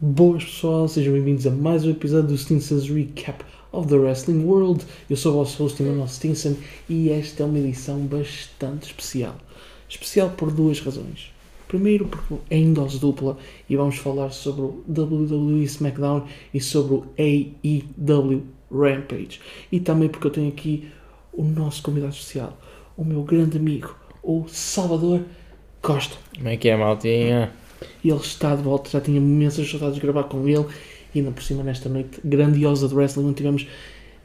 Boas pessoal, sejam bem-vindos a mais um episódio do Stinson's Recap of the Wrestling World. Eu sou o vosso host Emmanuel Stinson e esta é uma edição bastante especial. Especial por duas razões. Primeiro porque é em dose dupla e vamos falar sobre o WWE SmackDown e sobre o AEW Rampage. E também porque eu tenho aqui o nosso convidado especial, o meu grande amigo, o Salvador Costa. Como é que é, maltinha? E ele está de volta, já tinha imensas saudades de gravar com ele. E ainda por cima, nesta noite grandiosa de wrestling, onde tivemos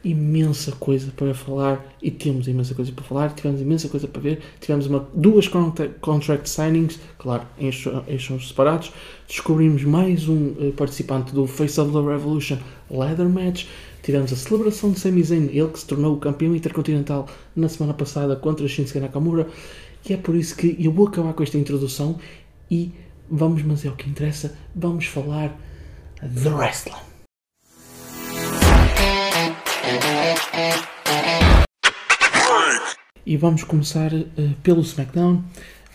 imensa coisa para falar. E temos imensa coisa para falar, tivemos imensa coisa para ver. Tivemos uma, duas contract, signings, claro, em eixos separados. Descobrimos mais um uh, participante do Face of the Revolution Leather Match. Tivemos a celebração de Sami Zayn, ele que se tornou o campeão intercontinental na semana passada contra Shinsuke Nakamura. E é por isso que eu vou acabar com esta introdução e vamos, mas é o que interessa, vamos falar de wrestling. E vamos começar uh, pelo SmackDown,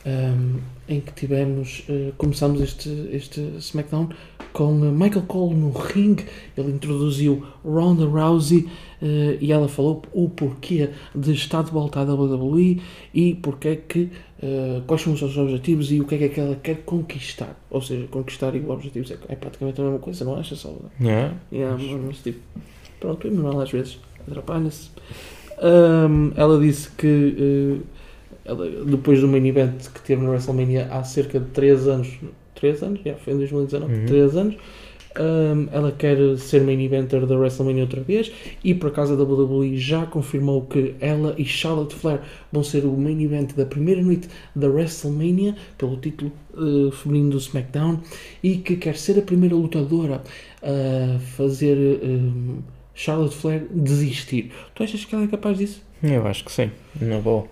um, em que tivemos, uh, começamos este, este SmackDown com uh, Michael Cole no ring, ele introduziu Ronda Rousey e ela falou o porquê de estar de volta à WWE e porque é que Uh, quais são os seus objetivos e o que é que, é que ela quer conquistar. Ou seja, conquistar e o objetivo é, é praticamente a mesma coisa, não achas, Salvador? Yeah. Yeah, mas, tipo, pronto, o Emanuel às vezes atrapalha-se. Um, ela disse que uh, ela, depois do main event que teve na WrestleMania há cerca de 3 anos, 3 anos? Yeah, foi em 2019, uhum. 3 anos. Um, ela quer ser main eventer da WrestleMania outra vez e por acaso a WWE já confirmou que ela e Charlotte Flair vão ser o main event da primeira noite da WrestleMania pelo título uh, feminino do SmackDown e que quer ser a primeira lutadora a fazer um, Charlotte Flair desistir. Tu achas que ela é capaz disso? Eu acho que sim, na boa.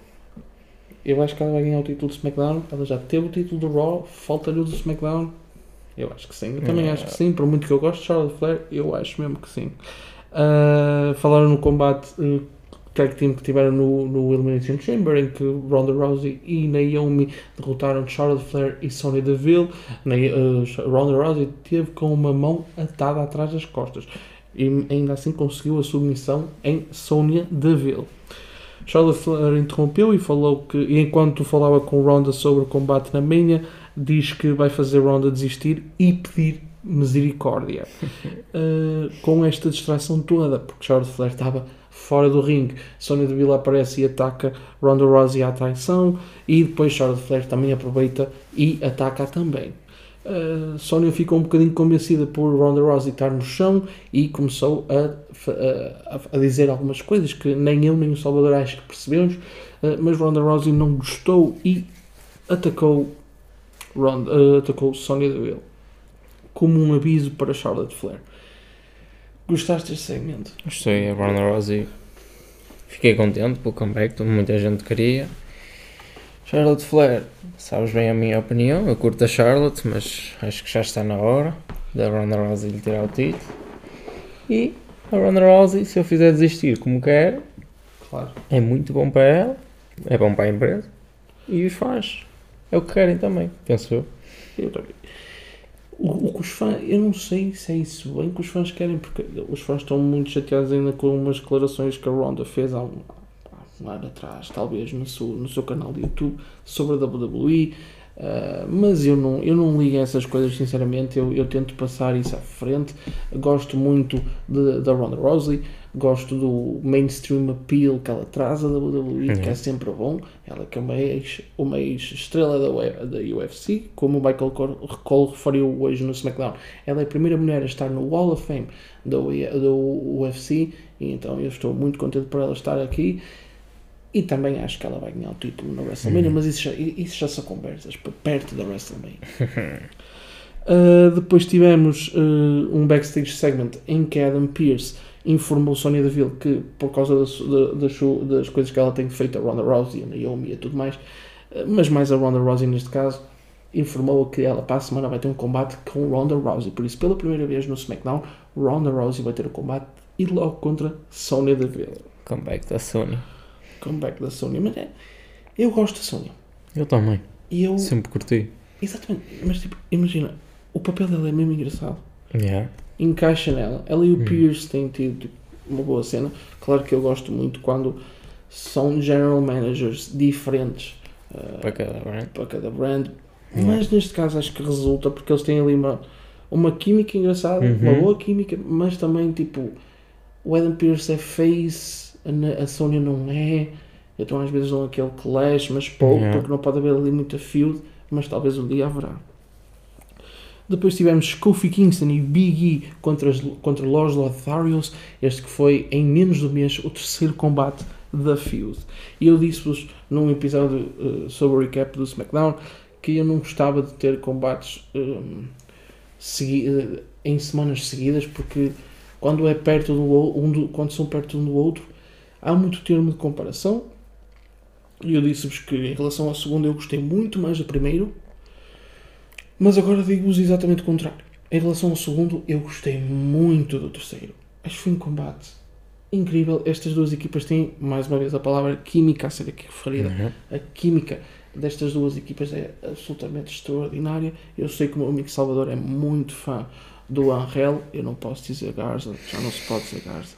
Eu acho que ela vai ganhar o título do SmackDown. Ela já teve o título do Raw, falta-lhe o do SmackDown. Eu acho que sim. Eu também é. acho que sim. Por muito que eu gosto de Charlotte Flair, eu acho mesmo que sim. Uh, falaram no combate uh, tag team que tiveram no, no Elimination Chamber, em que Ronda Rousey e Naomi derrotaram Charlotte Flair e Sonya Deville. Na, uh, Ronda Rousey teve com uma mão atada atrás das costas e ainda assim conseguiu a submissão em Sonya Deville. Charlotte Flair interrompeu e falou que, enquanto falava com Ronda sobre o combate na minha, diz que vai fazer Ronda desistir e pedir misericórdia. uh, com esta distração toda, porque Charlotte Flair estava fora do ringue, Sonya Deville aparece e ataca Ronda Rousey à traição e depois Charlotte Flair também aproveita e ataca também. Uh, Sonya ficou um bocadinho convencida por Ronda Rousey estar no chão e começou a, a, a dizer algumas coisas que nem eu nem o Salvador acho que percebemos, uh, mas Ronda Rousey não gostou e atacou Ronda, uh, atacou Sonya Deville como um aviso para Charlotte Flair. Gostaste deste segmento? Gostei, a Ronda Rousey. Fiquei contente pelo comeback, muita gente queria. Charlotte Flair, sabes bem a minha opinião, eu curto a Charlotte, mas acho que já está na hora da Ronda Rousey lhe tirar o título. E a Ronda Rousey, se eu fizer desistir como quero, claro. é muito bom para ela, é bom para a empresa e os fãs. É o que querem também, penso eu. Eu também. O, o que os fãs, eu não sei se é isso bem que os fãs querem, porque os fãs estão muito chateados ainda com umas declarações que a Ronda fez há um, há um ano atrás, talvez no seu, no seu canal de YouTube, sobre a WWE. Uh, mas eu não, eu não ligo a essas coisas, sinceramente. Eu, eu tento passar isso à frente. Gosto muito da Ronda Rousey, gosto do mainstream appeal que ela traz a WWE, uhum. que é sempre bom. Ela que é uma ex, uma ex estrela da, da UFC, como o Michael Cole referiu hoje no SmackDown. Ela é a primeira mulher a estar no Wall of Fame do, do UFC, e então eu estou muito contente por ela estar aqui. E também acho que ela vai ganhar o título na WrestleMania, uhum. mas isso já, isso já são conversas perto da WrestleMania. uh, depois tivemos uh, um backstage segment em que Adam Pearce informou Sonya Deville que, por causa das, das, das coisas que ela tem feito, a Ronda Rousey, a Naomi e tudo mais, uh, mas mais a Ronda Rousey neste caso, informou que ela para a semana vai ter um combate com Ronda Rousey. Por isso, pela primeira vez no SmackDown, Ronda Rousey vai ter o um combate e logo contra Sonya Deville. Comeback da Sonya comeback da Sony, mas é, eu gosto da Sony. Eu também. E eu, Sempre curti. Exatamente, mas tipo, imagina, o papel dela é mesmo engraçado. Yeah. encaixa nela. Ela e o Hum. Pierce têm tido tipo, uma boa cena. Claro que eu gosto muito quando são general managers diferentes uh, Para cada brand. para cada brand, Hum. mas neste caso acho que resulta porque eles têm ali uma, uma química engraçada, uma Uhum. boa química, mas também tipo o Adam Pierce é face, a, Sônia não é. Então às vezes dão aquele clash, mas pouco, Yeah. porque não pode haver ali muita feud, mas talvez um dia haverá. Depois tivemos Kofi Kingston e Big E contra, as- contra Los Lotharios, este que foi em menos de um mês o terceiro combate da feud. E eu disse-vos num episódio eh, sobre o recap do SmackDown que eu não gostava de ter combates eh, segui- eh, em semanas seguidas porque quando é perto do, um do- quando são perto um do outro há muito termo de comparação. E eu disse-vos que em relação ao segundo eu gostei muito mais do primeiro. Mas agora digo-vos exatamente o contrário. Em relação ao segundo eu gostei muito do terceiro. Acho que foi um combate incrível. Estas duas equipas têm mais uma vez a palavra química a ser aqui referida. Uhum. a química destas duas equipas é absolutamente extraordinária. Eu sei que o meu amigo Salvador é muito fã do Angel, eu não posso dizer Garza, já não se pode dizer Garza.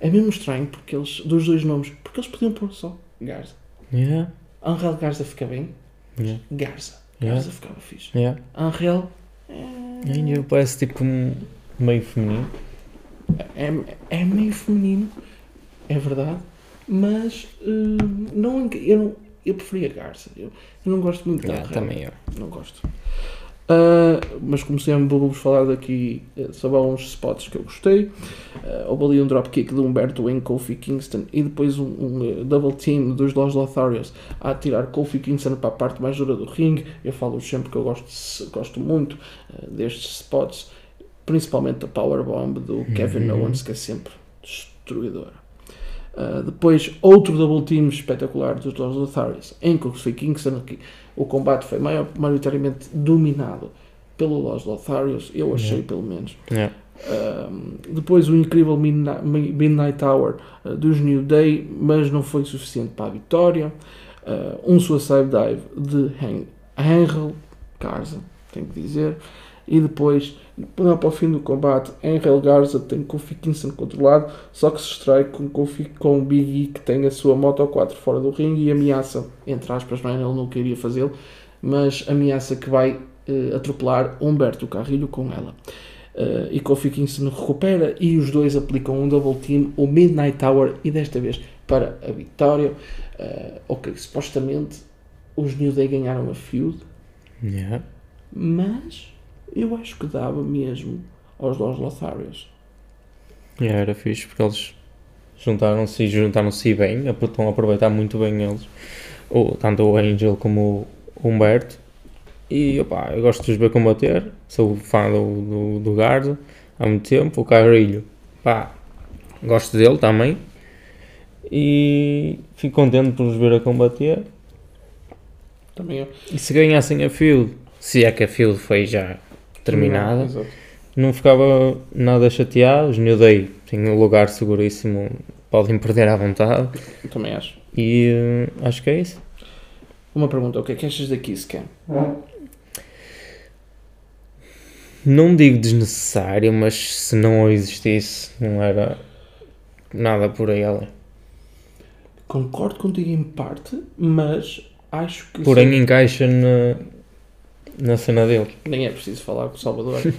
É mesmo estranho porque eles, dos dois nomes, porque eles podiam pôr só Garza. Yeah. Angel Garza fica bem, Yeah. Garza. Yeah. Garza ficava fixe. Yeah. Angel Ainda parece tipo um meio feminino. é, é meio feminino, é verdade, mas eh, não, eu, não, eu preferia Garza. Eu, eu não gosto muito de Yeah, Angel. também eu. Não gosto. Ah, mas como sempre vou-vos falar daqui eh, sobre alguns spots que eu gostei. Uh, houve ali um dropkick de Humberto em Kofi Kingston e depois um, um, eh, double team dos Los Lotharios a tirar Kofi Kingston para a parte mais dura do ringue. Eu falo sempre que eu gosto, gosto muito eh, destes spots, principalmente da Powerbomb do Kevin Uhum. Owens, que é sempre destruidora. Uh, depois, outro double team espetacular dos Los Lotharios em Kofi Kingston. Aqui, o combate foi maior, maioritariamente dominado pelo Los Lotharios, eu achei Yeah. pelo menos. Yeah. Um, depois o incrível Midnight Hour uh, dos New Day, mas não foi suficiente para a vitória. Uh, um Suicide Dive de Hen- Angel Garza, tenho que dizer. E depois, lá para o fim do combate, Angel Garza tem Kofi Kingston controlado, só que se extrai com, Kofi, com o Big E que tem a sua Moto 4 fora do ringue e ameaça, entre aspas, é? ele não queria fazê-lo, mas ameaça que vai eh, atropelar Humberto Carrilho com ela. Uh, e Kofi Kingston recupera e os dois aplicam um double team, o Midnight Tower, e desta vez para a vitória. Uh, ok, supostamente os New Day ganharam a feud, Yeah. mas eu acho que dava mesmo aos Los Lotharios. Yeah, era fixe porque eles juntaram-se e juntaram-se bem, estão a aproveitar muito bem eles, o, tanto o Angel como o Humberto. E opá, eu gosto de os ver combater, sou fã do, do, do Garza há muito tempo. O Carrilho, pá, gosto dele também. E fico contente por os ver a combater. Também eu. E se ganhassem a field, se é que a field foi já terminada, Exato. não ficava nada chateado. Os New Day têm um lugar seguríssimo, podem perder à vontade. Também acho. E eh, acho que é isso. Uma pergunta, o que é que achas da Kiss Cam? Não digo desnecessário, mas se não existisse, não era nada por aí além. Concordo contigo em parte, mas acho que. Porém, sim. encaixa na, na cena dele. Nem é preciso falar com o Salvador.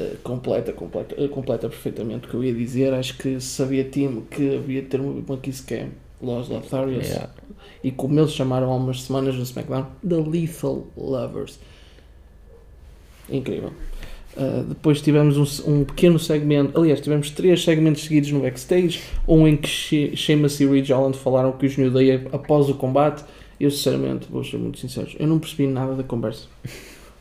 Eh, completa, completa, eh, completa perfeitamente o que eu ia dizer. Acho que sabia time que havia de ter uma, uma Kiss Cam, Los Lotharios, Yeah. e como eles chamaram há umas semanas no SmackDown, The Lethal Lovers. Incrível. Uh, depois tivemos um, um pequeno segmento, aliás, tivemos três segmentos seguidos no backstage. Um em que She- Sheamus e Ridge Holland falaram que os New Day após o combate. Eu, sinceramente, vou ser muito sincero, eu não percebi nada da conversa.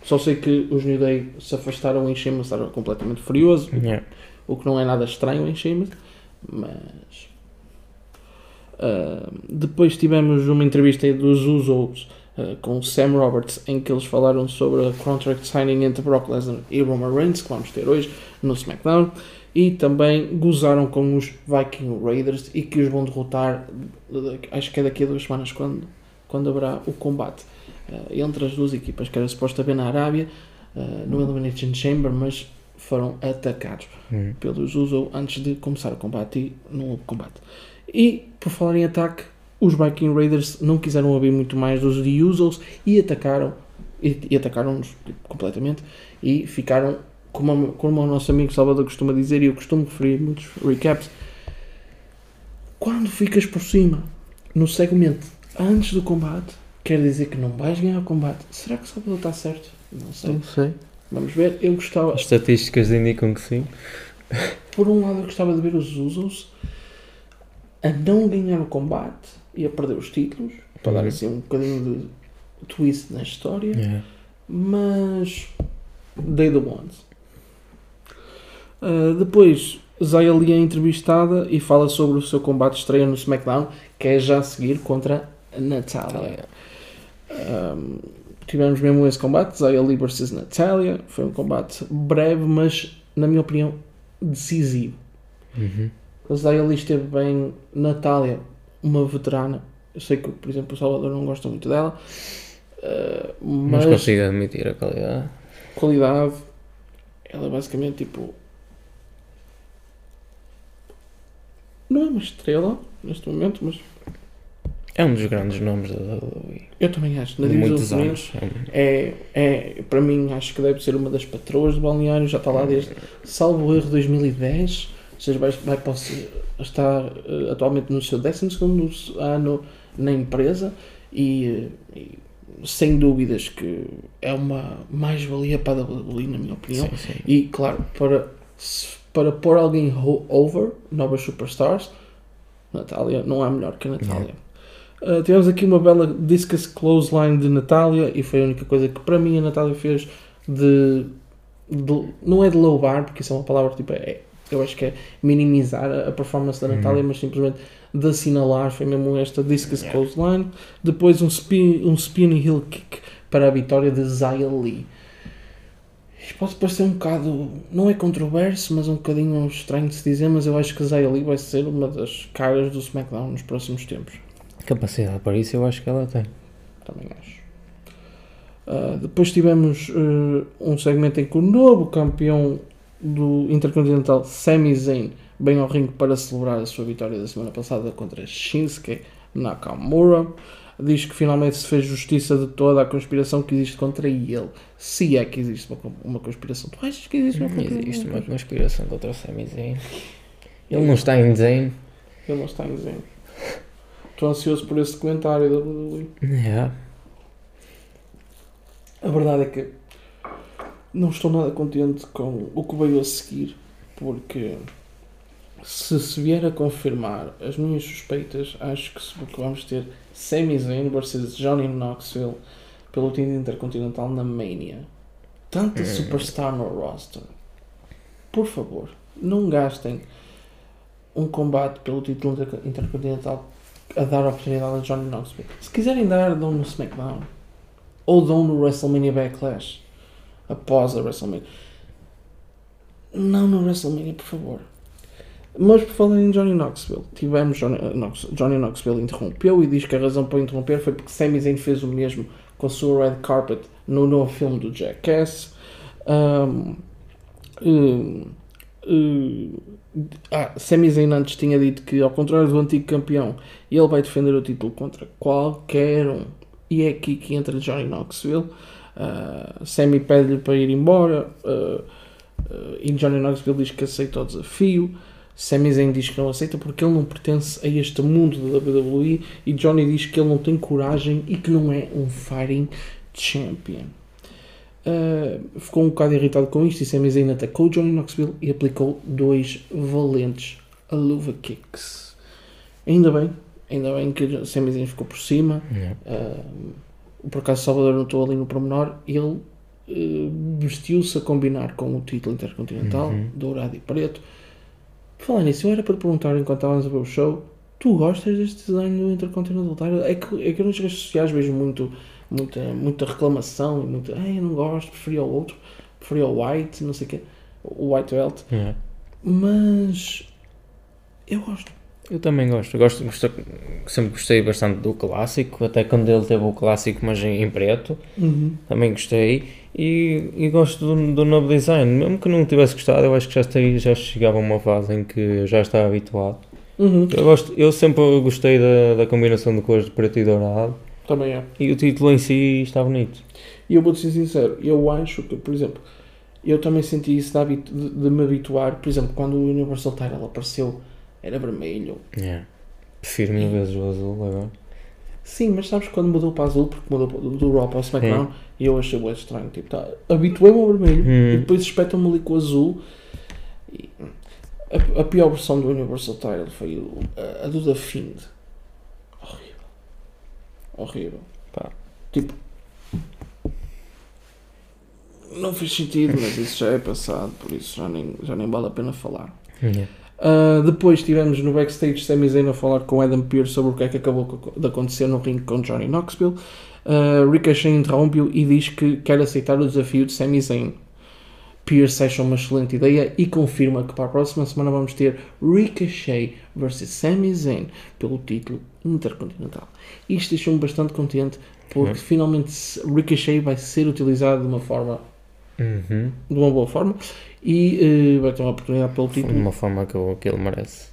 Só sei que os New Day se afastaram e Sheamus estava completamente furioso, Yeah. o que não é nada estranho em Sheamus, mas. ah, depois tivemos uma entrevista dos Usos ah, com o Sam Roberts em que eles falaram sobre a contract signing entre Brock Lesnar e Roman Reigns que vamos ter hoje no SmackDown e também gozaram com os Viking Raiders e que os vão derrotar acho que é daqui a duas semanas quando, quando haverá o combate ah, entre as duas equipas que era suposto haver na Arábia uh, no Elimination Chamber, mas foram atacados Hum. pelos Uso antes de começar o combate e não houve combate. E, por falar em ataque, os Viking Raiders não quiseram ouvir muito mais dos The Usos e atacaram, e, e atacaram-nos completamente e ficaram, como, como o nosso amigo Salvador costuma dizer, e eu costumo referir muitos recaps, quando ficas por cima no segmento antes do combate, quer dizer que não vais ganhar o combate. Será que o Salvador está certo? Não sei. Não sei. Vamos ver. Eu gostava, As estatísticas indicam que sim. por um lado, eu gostava de ver os Usos a não ganhar o combate e a perder os títulos, para dar assim um bocadinho de twist na história, Yeah. mas they the ones. Uh, depois, Zaya Lee é entrevistada e fala sobre o seu combate estreia no SmackDown, que é já a seguir contra a Natalia. Um, tivemos mesmo esse combate, Zaya Lee vs Natalia. Foi um combate breve, mas, na minha opinião, decisivo. Uhum. A Zaya Lee esteve bem. Natália, uma veterana. Eu sei que, por exemplo, o Salvador não gosta muito dela. uh, Mas mas consigo admitir a qualidade. qualidade, ela é basicamente tipo. Não é uma estrela neste momento, mas É um dos grandes nomes da WWE. eu também acho. Na divisão muitos feminina, anos. É É, é, para mim, acho que deve ser uma das patroas do balneário, já está lá desde, salvo erro, 2010, ou seja, vai, vai está eh, atualmente no seu 12 ano na empresa e, e sem dúvidas que é uma mais-valia para a WWE, na minha opinião. Sim, sim. E, claro, para, para pôr alguém over, novas superstars, Natália não há melhor que a Natália. Uh, tivemos aqui uma bela discus clothesline de Natália e foi a única coisa que para mim a Natália fez de, de- não é de low bar, porque isso é uma palavra tipo, é, eu acho que é minimizar a, a performance da Uhum. Natália, mas simplesmente de assinalar, foi mesmo esta discus Yeah. clothesline. Depois um spin, um spin heel kick para a vitória de Zaya Lee. Isto pode parecer um bocado, não é controverso, mas um bocadinho estranho de se dizer, mas eu acho que Zaya Lee vai ser uma das caras do SmackDown nos próximos tempos. Capacidade para isso eu acho que ela tem. Também acho. Ah, depois tivemos eh, um segmento em que o novo campeão do Intercontinental, Sami Zayn, vem ao ringue para celebrar a sua vitória da semana passada contra Shinsuke Nakamura. Diz que finalmente se fez justiça de toda a conspiração que existe contra ele. Se é que existe uma, uma conspiração. Tu achas que existe uma Não conspiração? existe uma conspiração contra o Sami Zayn. Ele não está em Zayn. Ele não está em Zayn. Estou ansioso por esse comentário da WWE. Yeah. A verdade é que não estou nada contente com o que veio a seguir, porque se se vier a confirmar as minhas suspeitas, acho que, vamos ter Sami Zayn versus Johnny Knoxville pelo título intercontinental na Mania. Tanta Hum. superstar no roster. Por favor, não gastem um combate pelo título inter- intercontinental a dar a oportunidade a Johnny Knoxville. Se quiserem dar, dão no SmackDown. Ou dão no WrestleMania Backlash. Após a WrestleMania. Não no WrestleMania, por favor. Mas por falar em Johnny Knoxville, tivemos Johnny, eh, Knox, Johnny Knoxville interrompeu e diz que a razão para interromper foi porque Sami Zayn fez o mesmo com a sua red carpet no novo filme do Jackass. Um, um, um, ah, Sami Zayn antes tinha dito que, ao contrário do antigo campeão, ele vai defender o título contra qualquer um. E é aqui que entra Johnny Knoxville. Uh, Sammy pede-lhe para ir embora. uh, uh, e Johnny Knoxville diz que aceita o desafio. Sami Zayn diz que não aceita porque ele não pertence a este mundo da WWE. E Johnny diz que ele não tem coragem e que não é um fighting champion. Uh, ficou um bocado irritado com isto e Sami Zayn atacou Johnny Knoxville e aplicou dois valentes luva kicks. Ainda bem, ainda bem que Sami Zayn ficou por cima. Yeah. Uh, por acaso Salvador notou ali no pormenor, ele uh, vestiu-se a combinar com o título intercontinental, Uhum. dourado e preto. Falar nisso, eu era para te perguntar enquanto estávamos a ver o show, tu gostas deste desenho do intercontinental? É que, é que eu nas redes sociais vejo muito, muita, muita reclamação e muita, ai eu não gosto, preferia o outro, preferia o white, não sei o quê, o white belt, Yeah. mas eu gosto. Eu também gosto. Gosto, gosto- sempre gostei bastante do clássico, até quando ele teve o clássico, mas em, em preto. Também gostei. E, e gosto do, do novo design. Mesmo que não tivesse gostado, eu acho que já, estaria, já chegava a uma fase em que eu já estava habituado. Uhum. Eu, gosto, eu sempre gostei da, da combinação de cores de preto e dourado. Também é. E o título em si está bonito. E eu vou-te ser sincero, eu acho que, por exemplo, eu também senti isso de, de- de me habituar. Por exemplo, quando o Universal Title apareceu, era vermelho. Yeah. Prefiro mil vezes o azul agora. Sim, mas sabes quando mudou para azul, porque mudou do, do Raw para o SmackDown, e eu achei o estranho. Tipo, tá, habituei-me ao vermelho Hum. e depois espetam-me ali com o azul. E a, a pior versão do Universal Title foi o- a, a do The Fiend. Horrível. Pá. Tipo. Não fez sentido, mas isso já é passado, por isso já nem, já nem vale a pena falar. Yeah. Uh, depois tivemos no backstage Sami Zayn a falar com Adam Pearce sobre o que é que acabou de acontecer no ringue com Johnny Knoxville. Uh, Ricochet interrompe-o e diz que quer aceitar o desafio de Sami Zayn. Pearce acha uma excelente ideia e confirma que para a próxima semana vamos ter Ricochet versus Sami Zayn pelo título intercontinental. Isto deixou-me bastante contente porque Uhum. finalmente Ricochet vai ser utilizado de uma forma, Uhum. de uma boa forma e uh, vai ter uma oportunidade pelo De título uma forma que, eu- que ele merece.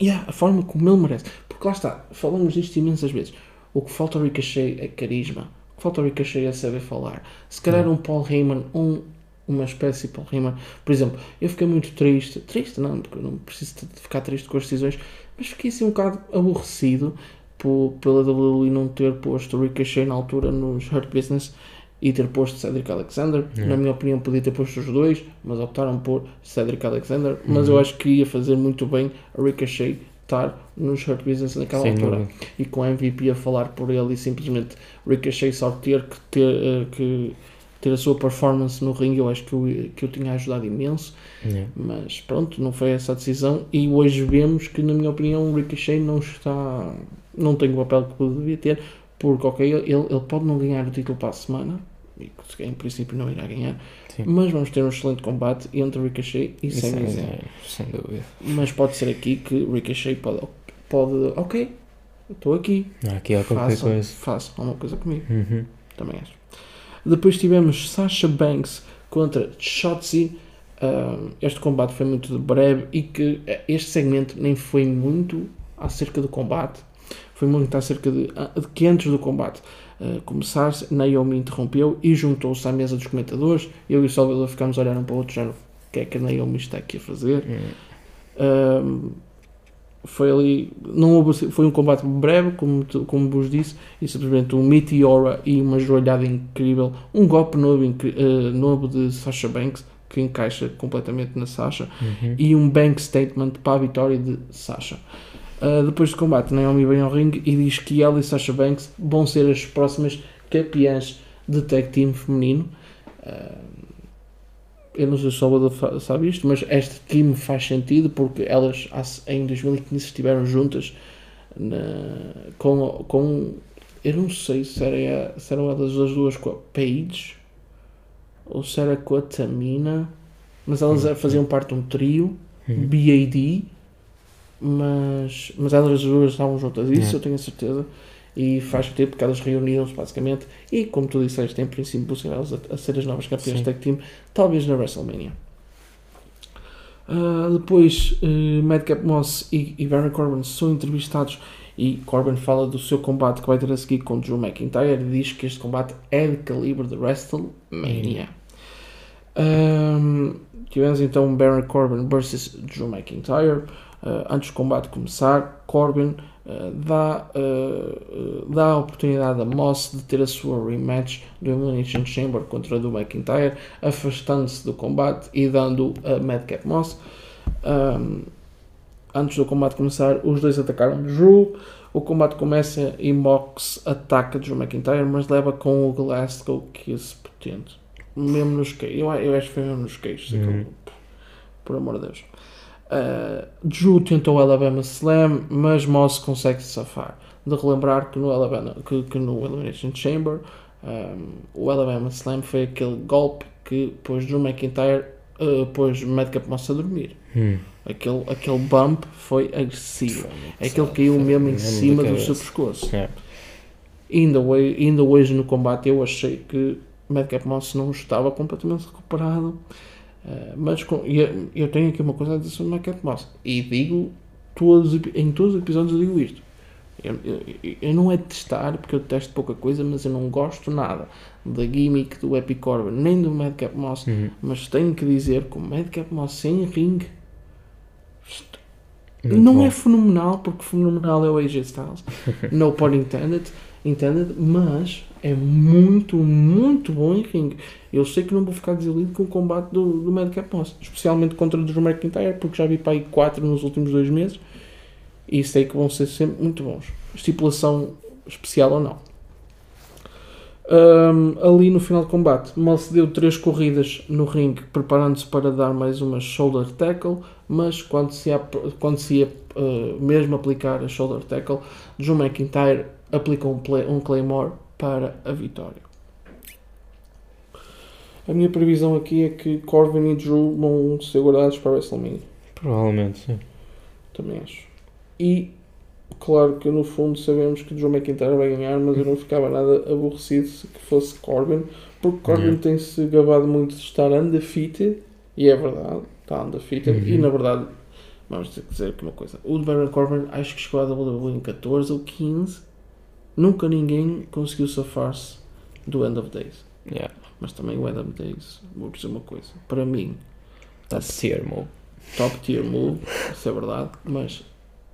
Yeah, a forma como ele merece. Porque lá está, falamos disto imensas vezes. O que falta ao Ricochet é carisma. O que falta ao Ricochet é saber falar. Se calhar um Paul Heyman, um, uma espécie Paul Heyman. Por exemplo, eu fiquei muito triste. Triste não, porque eu não preciso de ficar triste com as decisões. Mas fiquei assim um bocado aborrecido por, pela WWE não ter posto Ricochet na altura nos Hurt Business e ter posto Cedric Alexander. Yeah. Na minha opinião, podia ter posto os dois, mas optaram por Cedric Alexander. Mas Uhum. eu acho que ia fazer muito bem a Ricochet estar nos Hurt Business naquela altura. E com a MVP a falar por ele e simplesmente Ricochet só ter que ter, eh, que ter a sua performance no ringue, eu acho que eu, que eu tinha ajudado imenso. Yeah. Mas pronto, não foi essa a decisão. E hoje vemos que, na minha opinião, o Ricochet não está. não tem o papel que poderia ter. Porque, ok, ele, ele pode não ganhar o título para a semana. E que em princípio não irá ganhar. Sim. Mas vamos ter um excelente combate entre Ricochet e Sami é- Zayn. é, sem dúvida. Mas pode ser aqui que Ricochet pode. pode ok, estou aqui. Aqui há qualquer Façam, coisa. façam alguma coisa comigo. Uhum. Também acho. Depois tivemos Sasha Banks contra Shotzi. Um, este combate foi muito breve e que eh, este segmento nem foi muito acerca do combate. Foi muito acerca de, ah, de que antes do combate uh, começar, Naomi interrompeu e juntou-se à mesa dos comentadores. Eu e o Salvador ficámos a olhar um para o outro, já o que é que a Naomi está aqui a fazer. Uhum. Um, foi ali, não houve, foi um combate breve, como, como vos disse, e simplesmente um Meteora e uma joelhada incrível, um golpe novo, eh, novo de Sasha Banks, que encaixa completamente na Sasha, Uhum. e um bank statement para a vitória de Sasha. Uh, depois do combate, Naomi vem ao ringue e diz que ela e Sasha Banks vão ser as próximas campeãs de tag team feminino. Uh, eu não sei se o Salvador sabe isto, mas este time faz sentido porque elas em 2015 estiveram juntas na- com, com. Eu não sei se, era, se eram elas as duas com a Paige ou se era com a Tamina, mas elas Hum. faziam parte de um trio. Uhum. BAD, mas, mas elas as duas estavam juntas, isso eu tenho a certeza. E faz sentido porque elas reuniram-se basicamente. E como tu disseste, em princípio, elas a, a ser as novas campeãs tag team, talvez na WrestleMania. Ah, depois, uh, Madcap Moss e, e Baron Corbin são entrevistados e Corbin fala do seu combate que vai ter a seguir com Drew McIntyre e diz que este combate é de calibre de WrestleMania. Um, tivemos então Baron Corbin versus Drew McIntyre. Uh, antes do combate começar, Corbin uh, dá, uh, uh, dá a oportunidade a Moss de ter a sua rematch do Elimination Chamber contra Drew McIntyre, afastando-se do combate e dando a Madcap Moss. Um, antes do combate começar, os dois atacaram Drew. O combate começa e Mox ataca Drew McIntyre, mas leva com o Glasgow Kiss potente. Mesmo nos queixos. Eu, eu acho que foi mesmo nos queixos. Uhum. aquilo. Por amor de Deus. Uh, Drew tentou o Alabama Slam, mas Moss consegue se safar. De relembrar que no, Alabama, que, que no Elimination Chamber um, o Alabama Slam foi aquele golpe que pôs Drew McIntyre uh, pôs Madcap Moss a dormir. Hum. Aquele, aquele bump foi agressivo. Foi É aquele caiu foi mesmo em cima do seu pescoço. É. Ainda hoje, ainda hoje no combate eu achei que Madcap Moss não estava completamente recuperado. Uh, mas com, eu, eu tenho aqui uma coisa a dizer sobre Madcap Moss. E digo, todos, em todos os episódios eu digo isto. Eu, eu, eu não é testar, porque eu detesto pouca coisa, mas eu não gosto nada da gimmick do Epic Corbin, nem do Madcap Moss. Uhum. Mas tenho que dizer que o Madcap Moss sem ringue Muito não bom. é fenomenal, porque fenomenal é o AJ Styles. no pun intended, intended, mas é muito, muito bom em ringue. Eu sei que não vou ficar desiludido com o combate do, do Madcap Moss, especialmente contra o Drew McIntyre, porque já vi para aí 4 nos últimos dois meses e sei que vão ser sempre muito bons. Estipulação especial ou não. Ahm, ali no final do combate, Moss deu três corridas no ringue, preparando-se para dar mais uma shoulder tackle, mas quando se ia, quando se ia uh, mesmo aplicar a shoulder tackle, Drew McIntyre aplicou um, play- um Claymore para a vitória. A minha previsão aqui é que Corbin e Drew vão ser guardados para a WrestleMania. Provavelmente, sim. Também acho. E claro que no fundo sabemos que Drew McIntyre vai ganhar, mas eu não ficava nada aborrecido se fosse Corbin, porque Corbin Yeah. tem-se gabado muito de estar undefeated, e é verdade, está undefeated, Uhum. e na verdade, vamos dizer aqui uma coisa: o Baron Corbin acho que chegou à WWE em 14 ou 15, nunca ninguém conseguiu safar-se do End of Days. Yeah. Mas também o End of Days, vou dizer uma coisa, para mim, Top tier move. top tier move, isso é verdade, mas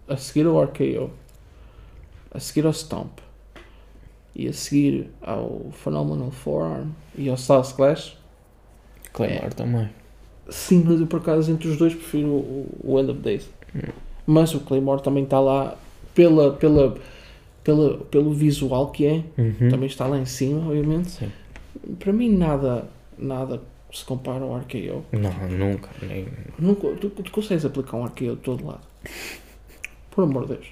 a seguir ao RKO, a seguir ao Stomp e a seguir ao Phenomenal Forearm e ao South Clash, Claymore É. também. sim, mas eu por acaso entre os dois prefiro o, o End of Days. Hum. Mas o Claymore também está lá pela, pela, pela, pelo visual que é, Uhum. também está lá em cima, obviamente. Sim. Para mim nada, nada se compara ao RKO. Não, nunca. Nem... Nunca, tu, tu consegues aplicar um arqueio de todo lado. Por amor de Deus.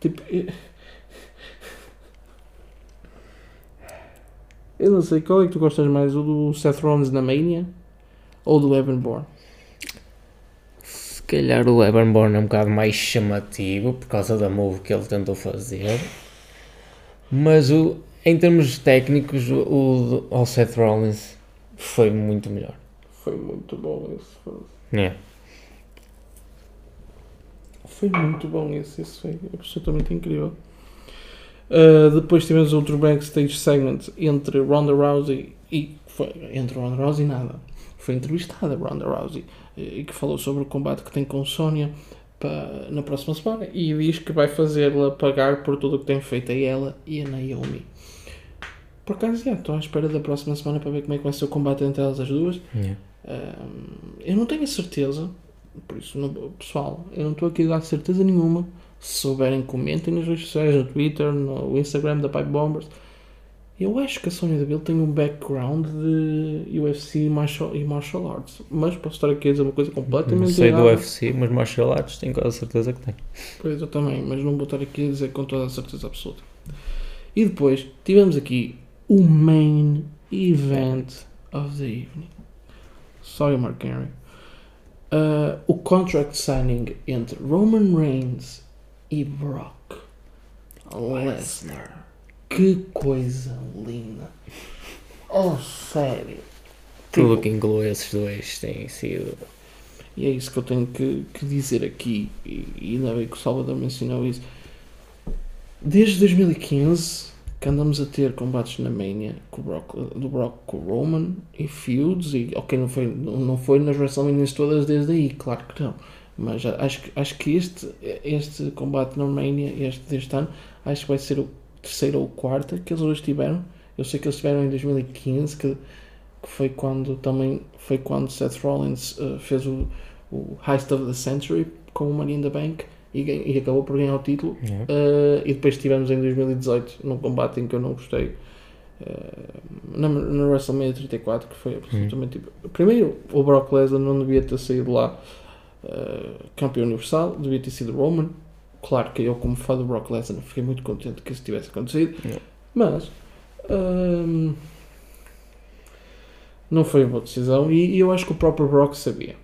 Tipo. Eu, eu não sei, qual é que tu gostas mais? O do Seth Rollins na Mania? Ou do Evan Bourne? Se calhar o Everborn é um bocado mais chamativo por causa da move que ele tentou fazer. Mas o, em termos técnicos, o, o Seth Rollins foi muito melhor. Foi muito bom esse. Foi, É. foi muito bom esse. Esse foi absolutamente incrível. Uh, depois tivemos outro backstage segment entre Ronda Rousey e. Foi, entre Ronda Rousey e nada. Foi entrevistada Ronda Rousey e que falou sobre o combate que tem com Sónia pa- na próxima semana e diz que vai fazê-la pagar por tudo o que tem feito a ela e a Naomi. Por acaso, já estou à espera da próxima semana para ver como é que vai ser o combate entre elas as duas. é. Um, eu não tenho a certeza, por isso, não- pessoal, eu não estou aqui a dar certeza nenhuma. Se souberem, comentem nas redes sociais, no Twitter, no Instagram da Pipe Bombers. Eu acho que a Sonya Deville tem um background de UFC e martial, e martial arts, mas posso estar aqui a dizer uma coisa Não completamente sei do. UFC, mas martial arts tenho quase certeza que tem. Pois eu também, mas não vou estar aqui a dizer com toda a certeza absoluta. E depois tivemos aqui o main event of the evening. Sorry, Mark Henry. Uh, o contract signing entre Roman Reigns e Brock Lesnar. Que coisa linda. Oh, sério. Tudo Tipo, que inclui esses dois tem sido. E é isso que eu tenho que, que dizer aqui, e, e ainda bem que o Salvador mencionou isso. Desde 2015 que andamos a ter combates na Mania com Brock, do Brock com o Roman e feuds, e ok, não foi, não foi nas WrestleManias todas desde aí, claro que não. Mas acho, que- acho que este, este combate na Mania, este deste ano, acho que vai ser o terceiro ou o quarto que eles hoje tiveram. Eu sei que eles tiveram em 2015, que, que foi quando também foi quando Seth Rollins eh, fez o, o Heist of the Century com o Money in the Bank e, e acabou por ganhar o título. É. Uh, e depois tivemos em 2018 num combate em que eu não gostei uh, na, na WrestleMania 34 que foi absolutamente tipo, primeiro o Brock Lesnar não devia ter saído lá uh, campeão universal devia ter sido Roman claro que eu como fã do Brock Lesnar fiquei muito contente que isso tivesse acontecido Yeah. mas um, Não foi uma boa decisão e, e eu acho que o próprio Brock sabia.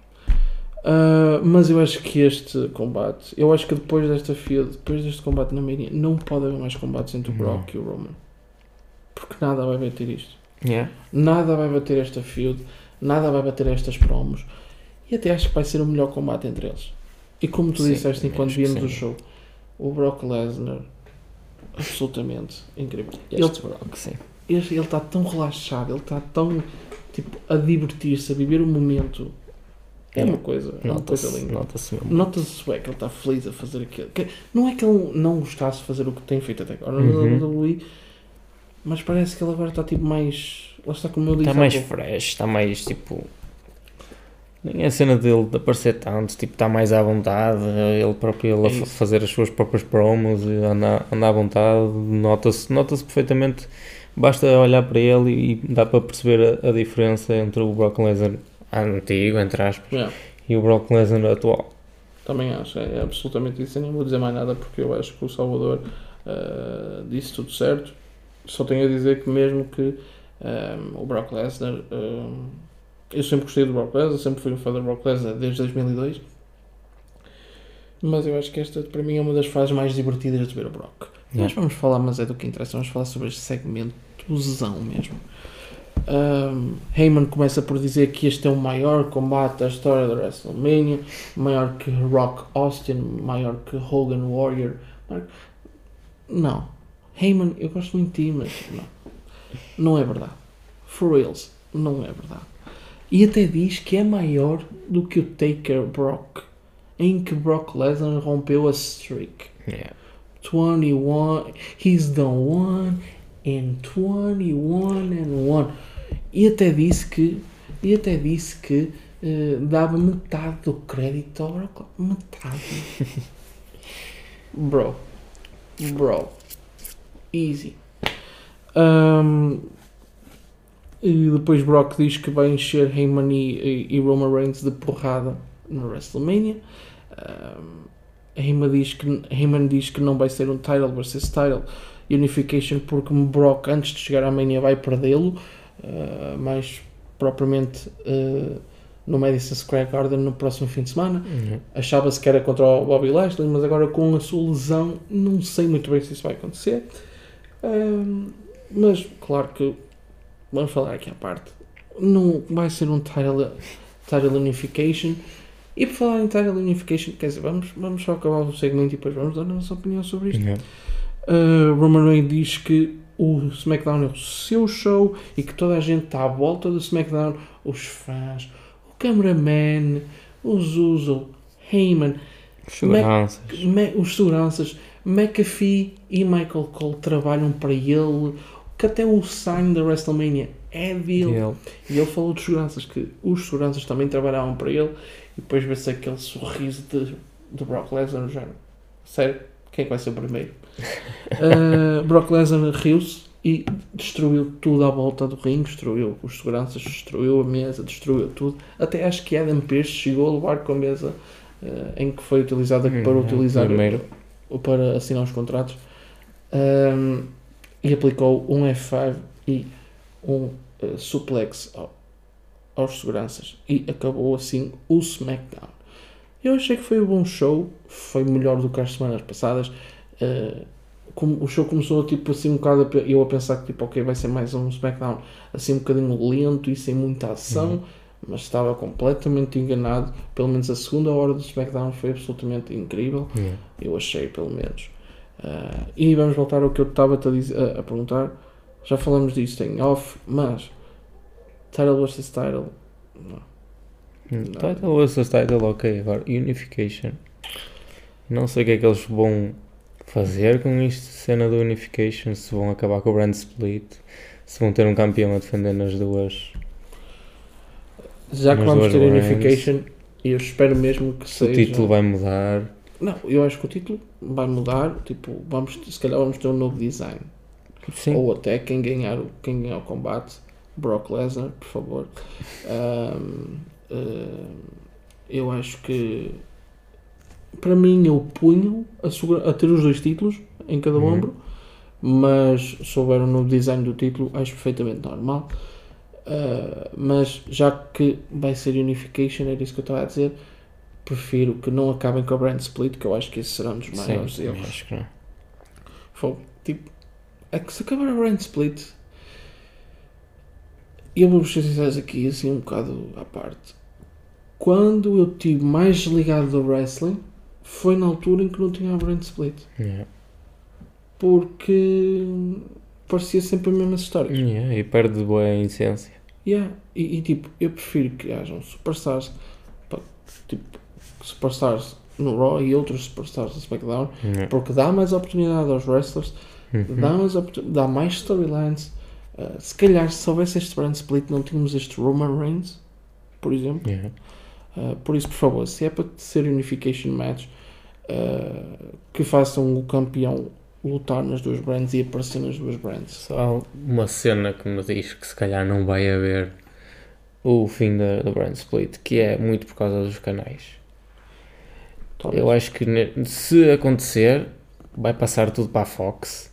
Uh, mas eu acho que este combate, eu acho que depois desta feud, depois deste combate na Mania, não pode haver mais combates entre o Brock e o Roman. Porque nada vai bater isto. Yeah. Nada vai bater esta feud, nada vai bater estas promos. E até acho que vai ser o melhor combate entre eles. E como tu Sim, disseste enquanto víamos o show, o Brock Lesnar, absolutamente incrível. Este Ele Brock, sim. este- ele está tão relaxado, ele está tão tipo, a divertir-se, a viver o momento. É uma coisa, é uma coisa Nota-se linda. nota-se mesmo. Nota-se bem que ele está feliz a fazer aquilo. Que- não é que ele não gostasse de fazer o que tem feito até agora Uhum. no WWE, mas parece que ele agora está tipo mais. Lá está como eu disse. Está mais pouco. fresh, está mais tipo. Nem a cena dele de aparecer tanto, tipo, está mais à vontade, ele próprio ele É a fazer as suas próprias promos anda, anda à vontade, nota-se nota perfeitamente, basta olhar para ele e dá para perceber a, a diferença entre o Brock Lesnar antigo, entre aspas, Yeah, e o Brock Lesnar atual. também acho, é absolutamente isso. Eu nem vou dizer mais nada porque eu acho que o Salvador ah, disse tudo certo. Só tenho a dizer que, mesmo que ah, o Brock Lesnar. ah, eu sempre gostei do Brock Lesnar, sempre fui um fã do Brock Lesnar desde 2002. Mas eu acho que esta, para mim, é uma das fases mais divertidas de ver o Brock. Nós Yeah. vamos falar, mas é do que interessa, vamos falar sobre este segmento zão mesmo. Um, Heyman começa por dizer que este é o maior combate da história da WrestleMania, maior que Rock Austin, maior que Hogan Warrior. Não. Heyman, eu gosto muito de ti, mas não. Não é verdade. For reals, não é verdade. E até diz que é maior do que o Taker Brock, em que Brock Lesnar rompeu a streak. Yeah. 21 he's the one and 21 and 1 e até disse que e até disse que eh, dava metade do crédito ao Brock metade. Bro. Bro. Easy. Um, e depois Brock diz que vai encher Heyman e, e, e Roman Reigns de porrada no WrestleMania. Um, Heyman diz, que, Heyman diz que não vai ser um title versus title unification porque Brock antes de chegar à Mania vai perdê-lo uh, mais propriamente uh, no Madison Square Garden no próximo fim de semana. Uhum. achava-se que era contra o Bobby Lashley mas agora com a sua lesão não sei muito bem se isso vai acontecer. Um, mas claro que vamos falar aqui à parte. Não vai ser um title, title unification. E por falar em title unification quer dizer, vamos, vamos só acabar o segmento e depois vamos dar a nossa opinião sobre isto. Yeah. Uh, Roman Reigns diz que o SmackDown é o seu show e que toda a gente está à volta do SmackDown, os fãs, o cameraman, os Uso, Heyman, Seguranças. Ma- os seguranças, McAfee e Michael Cole trabalham para ele, que até o sign da WrestleMania é dele. Ele. E ele falou dos seguranças, que os seguranças também trabalhavam para ele e depois vê-se aquele sorriso de, de Brock Lesnar no género. Sério? Quem é que vai ser o primeiro? Uh, Brock Lesnar riu-se e destruiu tudo à volta do ringue, destruiu os seguranças, destruiu a mesa, destruiu tudo. Até acho que Adam Pearce chegou a levar com a mesa uh, em que foi utilizada para Uhum, utilizar primeiro. o- para assinar os contratos um, e aplicou um F5 e um uh, suplex ao- aos seguranças e acabou assim o SmackDown. Eu achei que foi um bom show, foi melhor do que as semanas passadas. Uh, como o show começou tipo assim um bocado a eu a pensar que tipo ok vai ser mais um SmackDown assim um bocadinho lento e sem muita ação Uhum. mas estava completamente enganado pelo menos a segunda hora do SmackDown foi absolutamente incrível Yeah. eu achei, pelo menos. Ah, e vamos voltar ao que eu estava a, a, perguntar. Já falamos disto em off, mas title versus title. Não. Hum, Title versus title, ok. Agora, Unification. Não sei o que é que eles vão fazer com isto, cena do Unification. Se vão acabar com o brand split. Se vão ter um campeão a defender nas duas. Já que vamos ter brands. Unification, eu espero mesmo que o seja. título vai mudar. Não, eu acho que o título vai mudar. Tipo, vamos, se calhar vamos ter um novo design. Sim. Ou até quem ganhar, o- quem ganhar o combate, Brock Lesnar, por favor. Ahm, ahm, eu acho que para mim eu punho a, segura- a ter os dois títulos em cada Uhum. ombro, mas se houver um novo design do título, acho perfeitamente normal. Uh, mas já que vai ser Unification, era isso que eu estava a dizer, prefiro que não acabem com a brand split, que eu acho que esse será um dos maiores Sim, erros. acho que não. Fogo. Tipo, é que se acabar a brand split, eu vou ser sincero aqui, assim, um bocado à parte. Quando eu estive mais desligado do wrestling, foi na altura em que não tinha a brand split. Yeah. Porque parecia sempre a mesma história. Yeah, e perde boa a essência. Yeah. E, e, tipo, eu prefiro que hajam superstars, pá, tipo, superstars no Raw e outros superstars no SmackDown, Yeah. porque dá mais oportunidade aos wrestlers, Uhum. dá mais, dá mais storylines. Uh, se calhar, se houvesse este brand split, não tínhamos este Roman Reigns, por exemplo. Yeah. Uh, por isso, por favor, se é para ser Unification Match, uh, que façam o campeão lutar nas duas brands e aparecer nas duas brands. Só há uma cena que me diz que se calhar não vai haver o fim da, da brand split, que é muito por causa dos canais. Talvez. Eu acho que se acontecer, vai passar tudo para a Fox.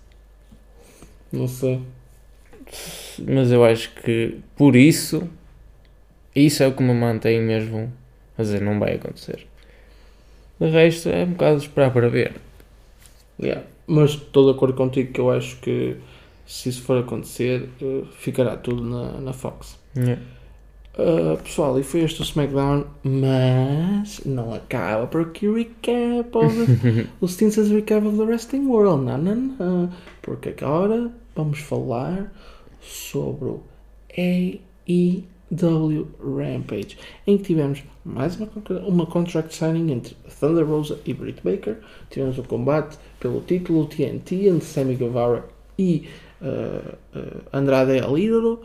Não sei. Mas eu acho que por isso, isso é o que me mantém mesmo dizer não vai acontecer. O resto é um bocado de esperar para ver. Yeah. Mas estou de acordo contigo que eu acho que se isso for acontecer, uh, ficará tudo na, na Fox. Yeah. Uh, pessoal, e foi este o SmackDown, mas não acaba por aqui o recap of o Stinson Recap of the Wrestling World, não, não, não, porque agora vamos falar sobre o AEW Rampage, em que tivemos mais uma, uma contract signing entre Thunder Rosa e Britt Baker, tivemos o combate pelo título TNT entre Sammy Guevara e uh, uh, Andrade El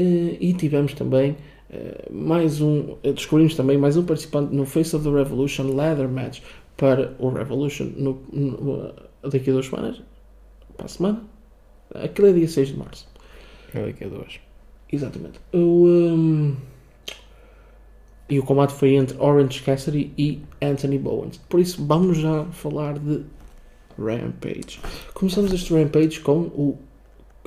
e tivemos também uh, mais um, uh, descobrimos também mais um participante no Face of the Revolution Ladder Match para o Revolution no, no- daqui a duas semanas, para a semana, aquele é dia 6 de março. Daqui a duas. Exatamente. O, um, e o combate foi entre Orange Cassidy e Anthony Bowens. Por isso, vamos já falar de Rampage. Começamos este Rampage com o,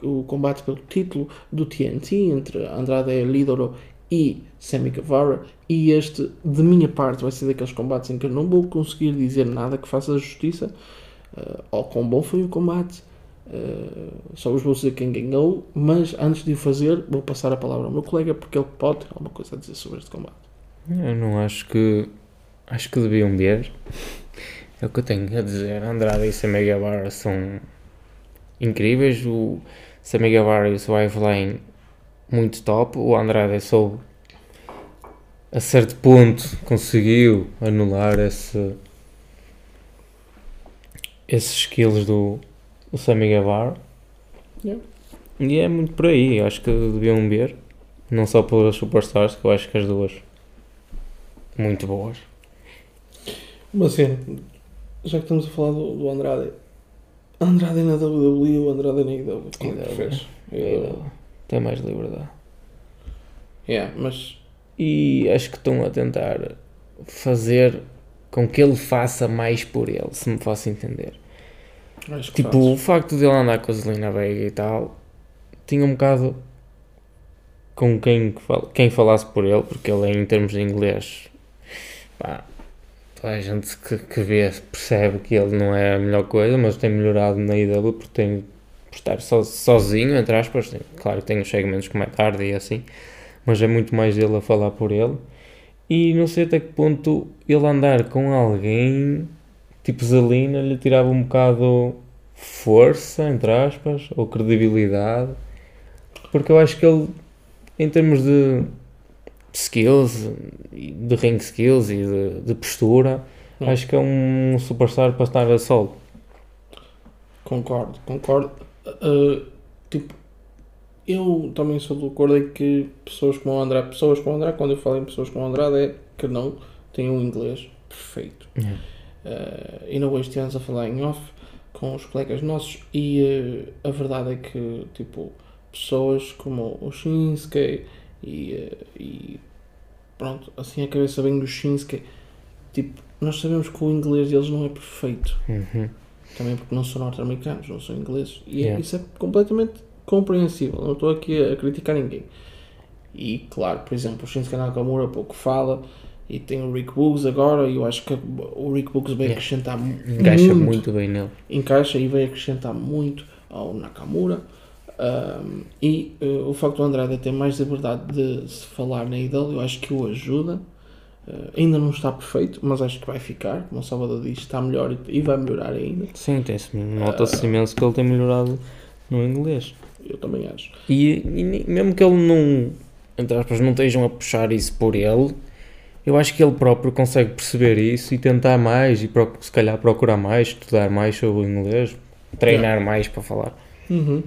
o combate pelo título do TNT entre Andrade El Idolo e Sammy Guevara. E este, de minha parte, vai ser daqueles combates em que eu não vou conseguir dizer nada que faça justiça uh, ao quão bom foi o combate. Uh, só vos vou dizer quem ganhou, mas antes de o fazer, vou passar a palavra ao meu colega porque ele pode ter alguma coisa a dizer sobre este combate. Eu não acho que. Acho que deviam ver. É o que eu tenho a dizer. Andrade e Sammy Guevara são incríveis. O Sammy Guevara e o Lane muito top. O Andrade soube a certo ponto conseguiu anular esse esses skills do, do Sammy Guevara. Yeah. E é muito por aí. Eu acho que deviam ver. Não só pelas superstars, que eu acho que as duas muito boas. Uma cena, já que estamos a falar do, do Andrade, Andrade na WWE ou Andrade na IW? Como é IW. preferes? Eu- Tem mais liberdade. Yeah, mas E acho que estão a tentar fazer com que ele faça mais por ele, se me faço entender. acho que Tipo, o facto de ele andar com a Zelina Vega e tal, tinha um bocado com quem, quem falasse por ele, porque ele em termos de inglês, pá, toda a gente que, que vê percebe que ele não é a melhor coisa, mas tem melhorado na IW porque tem por estar so, sozinho, entre aspas, claro que tem os segmentos como é tarde e assim, mas é muito mais dele a falar por ele. E não sei até que ponto ele andar com alguém tipo Zelina lhe tirava um bocado força, entre aspas, ou credibilidade, porque eu acho que ele, em termos de skills, de ring skills e de, de postura, Hum. acho que é um superstar para estar a solo. Concordo, concordo. Uh, tipo, eu também sou do acordo em que pessoas como o André, pessoas como o André, quando eu falo em pessoas como o Andrade, é que não têm um inglês perfeito. Yeah. Uh, e não hoje estivemos a falar em off com os colegas nossos e uh, a verdade é que tipo pessoas como o Shinsuke e, e pronto, assim a cabeça bem do Shinsuke tipo, nós sabemos que o inglês deles não é perfeito Uhum. também porque não são norte-americanos, não são ingleses e Yeah. isso é completamente compreensível, não estou aqui a criticar ninguém E claro, por exemplo, o Shinsuke Nakamura pouco fala e tem o Rick Boogs agora e eu acho que o Rick Boogs vai Yeah. acrescentar Encaixa muito bem nele. encaixa e vai acrescentar muito ao Nakamura. Um, e uh, o facto do Andrade ter mais liberdade de se falar na IDL, eu acho que o ajuda. Uh, ainda não está perfeito, mas acho que vai ficar. Como o Salvador diz, está melhor e- vai melhorar ainda. Sim, tem-se, nota-se imenso que ele tem melhorado no inglês. Eu também acho. E, e mesmo que ele não, entre aspas, não estejam a puxar isso por ele, eu acho que ele próprio consegue perceber isso e tentar mais e se calhar procurar mais, estudar mais sobre o inglês, treinar mais para falar. Uhum.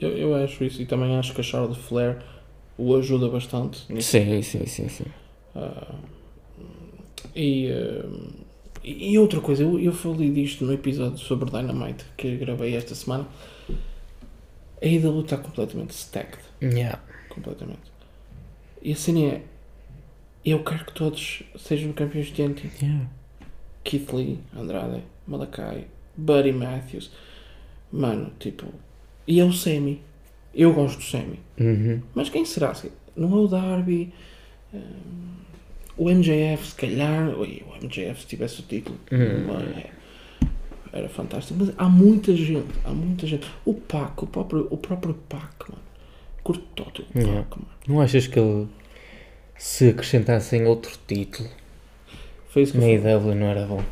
Eu, eu acho isso e também acho que a Charlotte Flair o ajuda bastante nisso. Sim, sim, sim, sim. Ah, e, ah, e outra coisa, eu, eu falei disto no episódio sobre Dynamite que gravei esta semana. A IW está completamente stacked. Yeah. Completamente. E a cena é: eu quero que todos sejam campeões de TNT. Yeah. Keith Lee, Andrade, Malakai, Buddy Matthews. Mano, tipo. E é o Semi. Eu gosto do Semi. Uhum. Mas quem será? Não é o Darby? hum, o MJF, se calhar. Ui, o MJF, se tivesse o título, Hum. mano, é- era fantástico. Mas há muita gente, há muita gente. O Pac, o próprio, o próprio Pac, mano. Curto todo o Pac, Yeah. mano. Não achas que ele se acrescentassem outro título Foi isso que na. IW não era bom?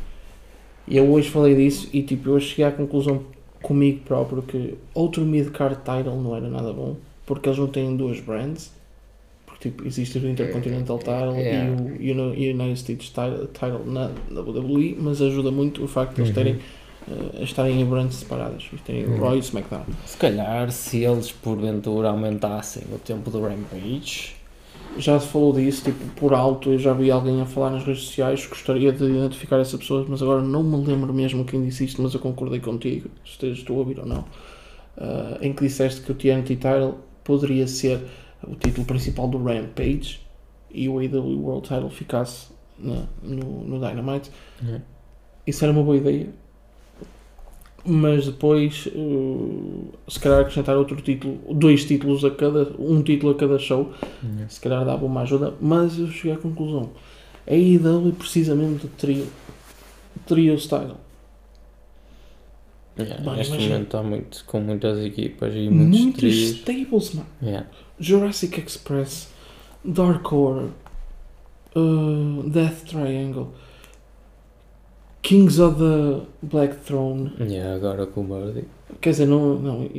E eu hoje falei disso e tipo, eu cheguei à conclusão comigo próprio que outro mid-card title não era nada bom. Porque eles não têm duas brands. Porque tipo, existe o Intercontinental Title Yeah. e o Uni- United States Title, title na WWE, mas ajuda muito o facto de eles terem eh, estarem em brands separadas. Terem o Uhum. Raw e o SmackDown. Se calhar, se eles porventura aumentassem o tempo do Rampage, Já se falou disso, tipo, por alto, eu já vi alguém a falar nas redes sociais, gostaria de identificar essa pessoa, mas agora não me lembro mesmo quem disse isto, mas eu concordei contigo, estejas tu a ouvir ou não, ah, em que disseste que o TNT Title poderia ser o título principal do Rampage e o AEW World Title ficasse na- no, no Dynamite. Uhum. Isso era uma boa ideia. Mas depois, uh, se calhar acrescentar outro título, dois títulos a cada, um título a cada show, se calhar dava uma ajuda, mas eu cheguei à conclusão. A IW precisa mesmo de trio, trio style. Yeah, Bem, neste momento está muito, com muitas equipas e muitos Muitos trios. stables, mano. Yeah. Jurassic Express, Dark Order, uh, Death Triangle, Kings of the Black Throne, Yeah, agora com o Birdie. quer dizer, não, não,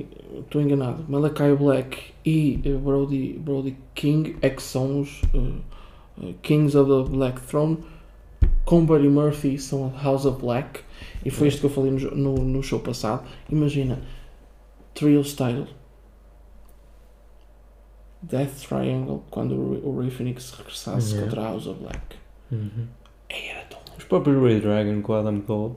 estou enganado, Malachi Black e uh, Brody, Brody King é que são os uh, Kings of the Black Throne, com Buddy Murphy são a House of Black, e foi isto que eu falei no, no, no show passado. Imagina, Trio Style, Death Triangle, quando o, Ray- o Ray Phoenix regressasse Yeah. contra a House of Black. Uhum. Era tão Os próprios Ray Dragon com o Adam Cole.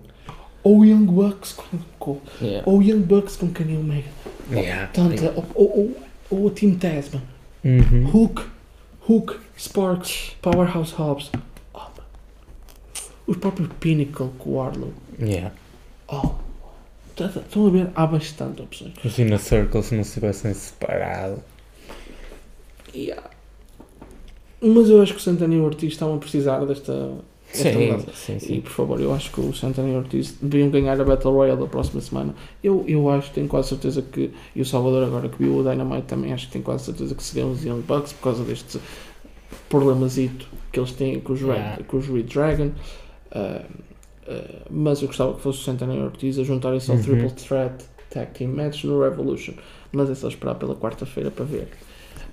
Ou Young Bucks com, com, Yeah. ou Young Bucks com Kenny Omega. Yeah. Tanta, ou, ou, ou, ou o Team Taz, mano. Uhum. Hook, Hook, Sparks, Powerhouse Hobbs. Oh, mano. Os próprios Pinnacle com o Arlo. Yeah. Oh, tá- tá- estão a ver? Há bastante opções. Os Inner Circle se não se tivessem separado. Yeah. Mas eu acho que o Santana e o Ortiz estavam a precisar desta. Desta Sim, mudança. sim, E sim. por favor, eu acho que o Santana e Ortiz deviam ganhar a Battle Royale da próxima semana. Eu, eu acho, tenho quase certeza que. E o Salvador, agora que viu o Dynamite, também acho que tem quase certeza que seriam os Young Bucks por causa deste problemazito que eles têm com os Red, Yeah. com os Red Dragon. Ah, ah, mas eu gostava que fosse o Santana e Ortiz a juntarem-se ao Uhum. Triple Threat Tag Team Match no Revolution. Mas é só esperar pela quarta-feira para ver.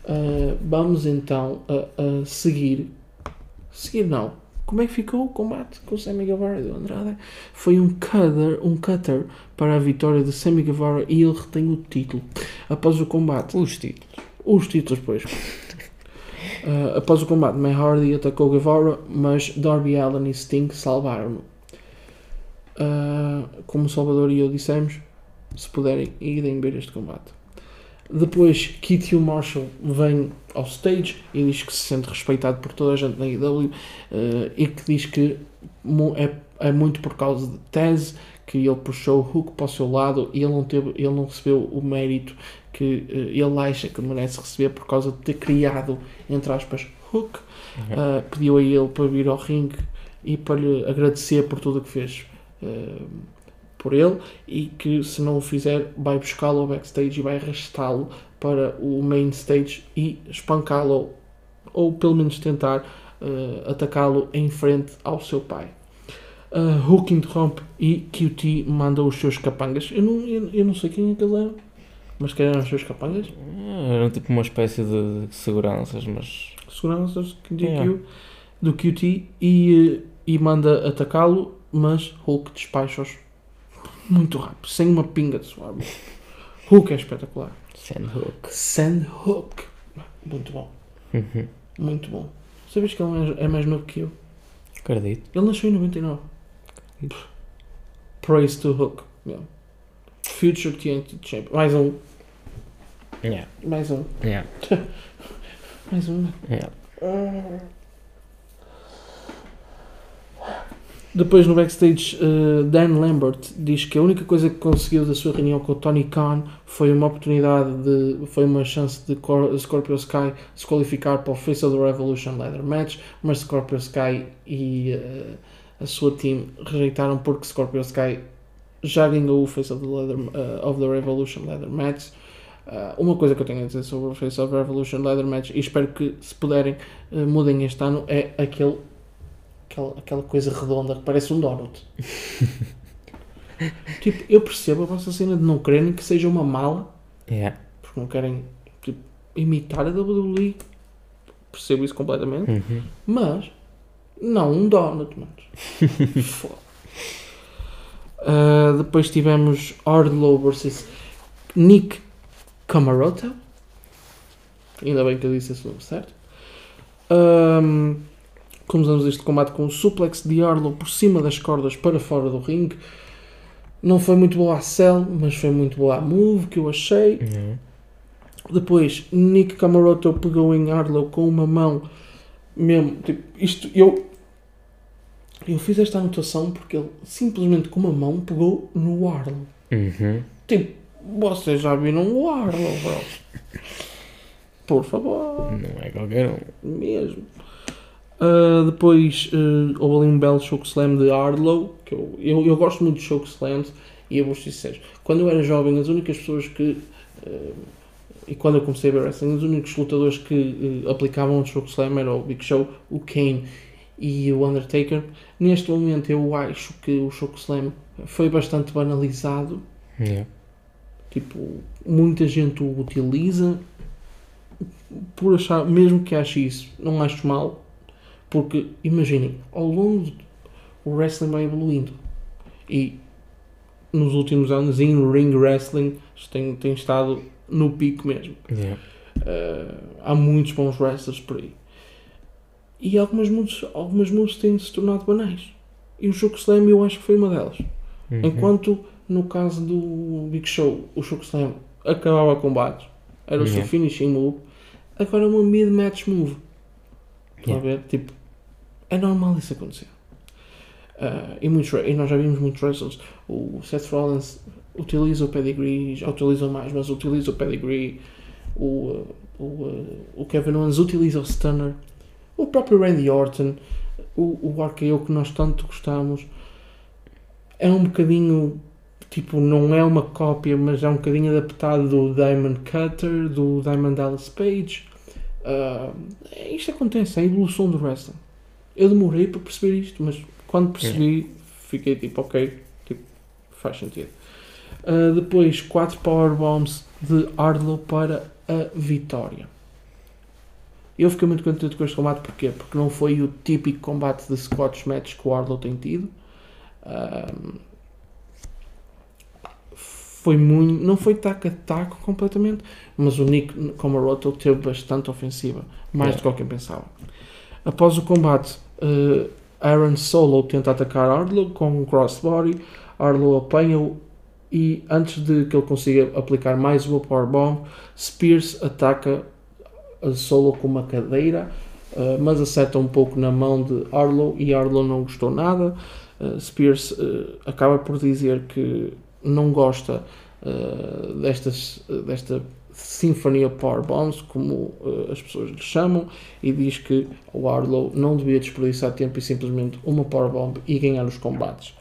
Ah, vamos então a, a seguir. Seguir não. Como é que ficou o combate com o Sammy Guevara e o Andrade? Foi um cutter, um cutter para a vitória de Sammy Guevara e ele retém o título. Após o combate, Os títulos. os títulos, pois. Ah, após o combate, Matt Hardy atacou Guevara, mas Darby Allin e Sting salvaram-no. Ah, como o Salvador e eu dissemos, se puderem, irem ver este combate. Depois, Keith Marshall vem ao stage e diz que se sente respeitado por toda a gente na IW eh, e que diz que é, é muito por causa de Taz que ele puxou o Hook para o seu lado e ele não, teve, ele não recebeu o mérito que uh, ele acha que merece receber por causa de ter criado, entre aspas, Hook. Uhum. Uh, pediu a ele para vir ao ringue e para lhe agradecer por tudo o que fez uh, por ele e que se não o fizer vai buscá-lo ao backstage e vai arrastá-lo para o main stage e espancá-lo ou pelo menos tentar uh, atacá-lo em frente ao seu pai. Uh, Hook interrompe e QT manda os seus capangas. Eu não, eu, eu não sei quem é que eles eram, mas que eram os seus capangas? Era tipo uma espécie de seguranças, mas. Seguranças de Yeah. Q, do QT e, e manda atacá-lo, mas Hulk despacha-os muito rápido, sem uma pinga de suor. Hulk é espetacular. Sandhook. Sand Hook. Muito bom, Uhum. muito bom. Sabes que ele é mais novo que eu? Acredito. Ele nasceu em 99. Pff. Praise to Hook. Yeah. Future TNT Champion. Mais um. Yeah. Mais um. Yeah. Mais um. Yeah. Depois no backstage, eh, Dan Lambert diz que a única coisa que conseguiu da sua reunião com o Tony Khan foi uma oportunidade de. foi uma chance de Cor- Scorpio Sky se qualificar para o Face of the Revolution Leather Match, mas Scorpio Sky e eh, a sua team rejeitaram porque Scorpio Sky já ganhou o Face of the, Leather, eh, of the Revolution Leather Match. Ah, uma coisa que eu tenho a dizer sobre o Face of the Revolution Leather Match e espero que se puderem eh, mudem este ano é aquele aquela, aquela coisa redonda que parece um donut. tipo, eu percebo a vossa cena de não quererem que seja uma mala, Yeah. porque não querem tipo, imitar a WWE. Percebo isso completamente. Uhum. Mas, não um donut, mano. Foda. Ah, depois tivemos Ardlow versus Nick Camaroto. Ainda bem que eu disse esse nome certo. Ahm, começamos este combate com um suplex de Ardlow por cima das cordas para fora do ringue. Não foi muito boa a sell, mas foi muito boa a move que eu achei. Yeah. Depois, Nick Camaroto pegou em Arlow com uma mão mesmo, tipo, isto, eu eu fiz esta anotação porque ele simplesmente com uma mão pegou no Arlow. Uhum. Tipo, vocês já viram o Arlow, bro? Por favor, Não é qualquer um. mesmo. Ah, depois ah, houve ali um belo choke slam de Arlow, que eu, eu, eu gosto muito de choke slams e eu vou ser sincero. Quando eu era jovem, as únicas pessoas que ah, e quando eu comecei a ver wrestling, os únicos lutadores que aplicavam o choke slam era o Big Show, o Kane e o Undertaker. Neste momento eu acho que o choke slam foi bastante banalizado. Yeah. Tipo, muita gente o utiliza por achar, mesmo que ache isso, não acho mal, porque imaginem, ao longo do o wrestling vai evoluindo e nos últimos anos em ring wrestling tem, tem estado no pico mesmo. Yeah. Uh, há muitos bons wrestlers por aí. E algumas moves, algumas moves têm se tornado banais. E o Chokeslam eu acho que foi uma delas. Uhum. Enquanto no caso do Big Show, o Chokeslam acabava combates, era o seu Yeah. finishing move, agora é uma mid-match move. Estão a ver? Tipo, é normal isso acontecer. Ah, e, muitos, e nós já vimos muitos wrestlers. O Seth Rollins utiliza o pedigree, já utilizam mais, mas utiliza o pedigree. O, o, uh, o Kevin Owens utiliza o stunner. O próprio Randy Orton. O, o RKO que nós tanto gostamos. É um bocadinho. Tipo, não é uma cópia, mas é um bocadinho adaptado do Diamond Cutter, do Diamond Dallas Page. Ah, isto acontece, é a evolução do wrestling. Eu demorei para perceber isto, mas quando percebi, fiquei tipo, ok, tipo, faz sentido. Ah, depois, 4 powerbombs de Ardlow para a vitória. Eu fiquei muito contente com este combate, porquê? Porque não foi o típico combate de Scotch match que o Ardlow tem tido. Ahm, foi muito, não foi taco a taco completamente, mas o Nick Comaroto teve bastante ofensiva, mais Yeah. do que alguém pensava. Após o combate, eh, Aaron Solo tenta atacar Ardlow com um crossbody, Ardlow apanha-o e antes de que ele consiga aplicar mais uma powerbomb, Spears ataca a Solo com uma cadeira, eh, mas acerta um pouco na mão de Arlow e Arlow não gostou nada. Eh, Spears eh, acaba por dizer que não gosta eh, destas, desta, Symphony of Power Bombs, como uh, as pessoas lhe chamam, e diz que o Arlow não devia desperdiçar tempo e simplesmente uma Power Bomb e ganhar os combates.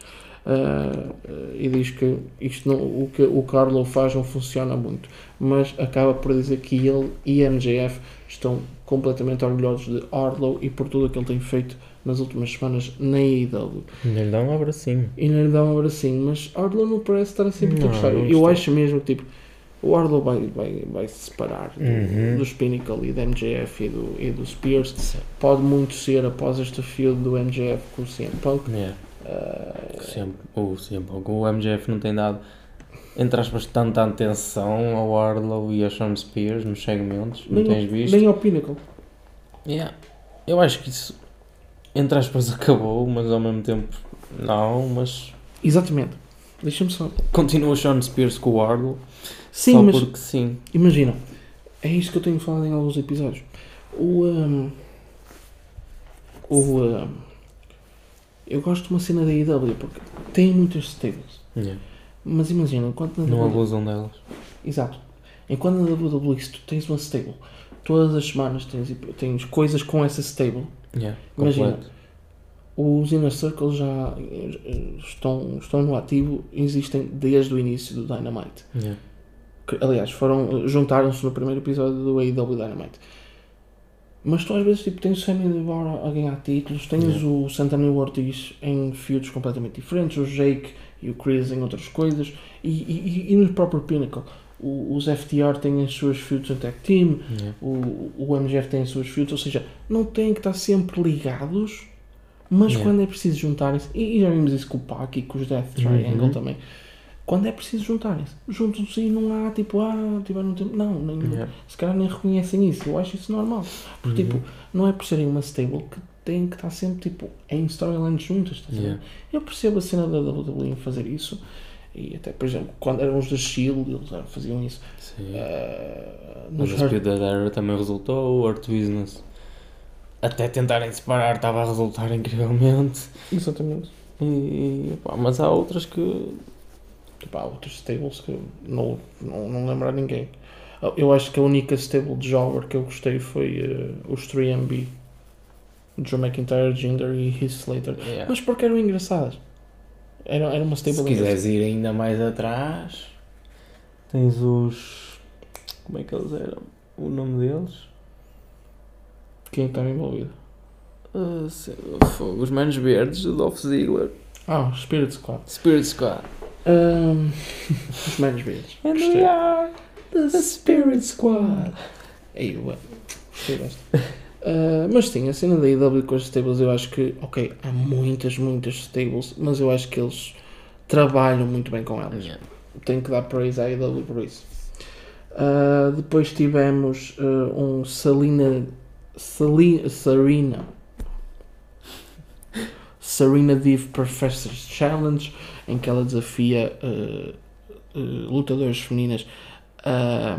Uh, e diz que isto não, o que o Carlo faz não funciona muito, mas acaba por dizer que ele e MJF estão completamente orgulhosos de Arlo e por tudo o que ele tem feito nas últimas semanas na AEW. Ainda lhe dá um abracinho. E não lhe dá um abracinho, mas Arlo não parece estar assim muito a gostar. Eu acho mesmo que tipo, o Arlo vai, vai, vai se separar do, Uhum. dos Pinnacle e do MJF e do, e do Spears. Pode muito ser após este feud do MJF com o CM Punk. Yeah. Uh, Sempre, o, sempre, o MJF não tem dado, entre aspas, tanta atenção ao Arlow e a Sean Spears nos segmentos, não tens visto? nem ao Pinnacle. Yeah. Eu acho que isso, entre aspas, acabou, mas ao mesmo tempo não, mas Exatamente. Deixa-me só. continua Sean Spears com o Arlow, Sim, só mas porque sim. imagina, é isto que eu tenho falado em alguns episódios. O. um, o. um, eu gosto de uma cena da IW porque tem muitas stables. Yeah. Mas imagina, enquanto na Não abusam delas. Exato. Enquanto na WWE, se tu tens uma stable, todas as semanas tens, tens coisas com essa stable. Yeah. Imagina. completo. Os Inner Circle já eh, estão, estão no ativo, existem desde o início do Dynamite. Yeah. Que, aliás, foram, juntaram-se no primeiro episódio do AEW Dynamite. Mas tu às vezes tipo, tens o Sammy Guevara a ganhar títulos, tens Yeah. o Santana Ortiz em feuds completamente diferentes, o Jake e o Chris em outras coisas, e, e, e no próprio Pinnacle. O- os FTR têm as suas feuds em tag team, Yeah. o, o MGF tem as suas feuds, ou seja, não têm que estar sempre ligados, mas Yeah. quando é preciso juntarem-se, e, e já vimos isso com o Pac e com os Death Triangle Uhum. também, quando é preciso juntarem-se, juntam-se e não há tipo, ah, tiveram tempo, não, nem, Yeah. se calhar nem reconhecem isso, eu acho isso normal, porque Uhum. tipo, não é por serem uma stable que têm que estar sempre tipo em storylines juntas, ver? Yeah. Eu percebo a cena da WWE fazer isso, e até, por exemplo, quando eram os da Shield, eles faziam isso. Sim. Ah, Mas a Speed da Era também resultou, o Hurt Business. Até tentarem separar estava a resultar incrivelmente. Exatamente. E, pá, mas há outras que. Tipo, há outros stables que não, não, não lembro a ninguém. Eu acho que a única stable de Jobber que eu gostei foi eh, os 3MB. Joe McIntyre, Jinder e Heath Slater. Yeah. Mas porque eram engraçadas. Era, era uma stable Se quiseres ir ainda mais atrás, tens os. Como é que eles eram? O nome deles? Quem é que estava envolvido? Ah, se- fogo, os Manos Verdes, o Dolph Ziggler, Ah, Spirit Squad. Spirit Squad. Os menos vezes. And Gostei. we are The Spirit Squad. Aí, ué. Gostei desta. Ah, mas sim, a cena da IW com as stables, eu acho que, ok, há muitas, muitas stables, mas eu acho que eles trabalham muito bem com elas. Yeah. Tenho que dar praise à IW por isso. Ah, depois tivemos ah, um Salina. Sali, Sarina. Sarina Div Professors Challenge, em que ela desafia eh, eh, uh, uh, lutadoras femininas a,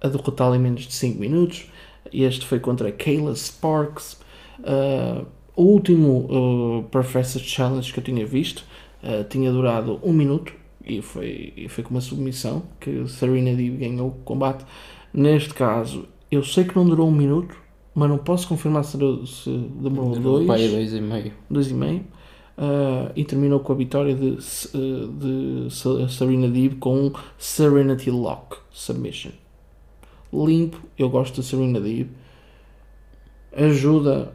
a derrotá-la em menos de 5 minutos. Este foi contra Kayla Sparks. Uh, o último Professor Challenge que eu tinha visto tinha durado 1 um minuto e foi, e foi com uma submissão que Serena Deeb ganhou o combate. Neste caso, eu sei que não durou um minuto, mas não posso confirmar se, se demorou 2. 2,5. 2,5 uh, e terminou com a vitória de, ah, de Serena Deeb com um Serenity Lock Submission. Limpo, eu gosto de Serena Deeb. Ajuda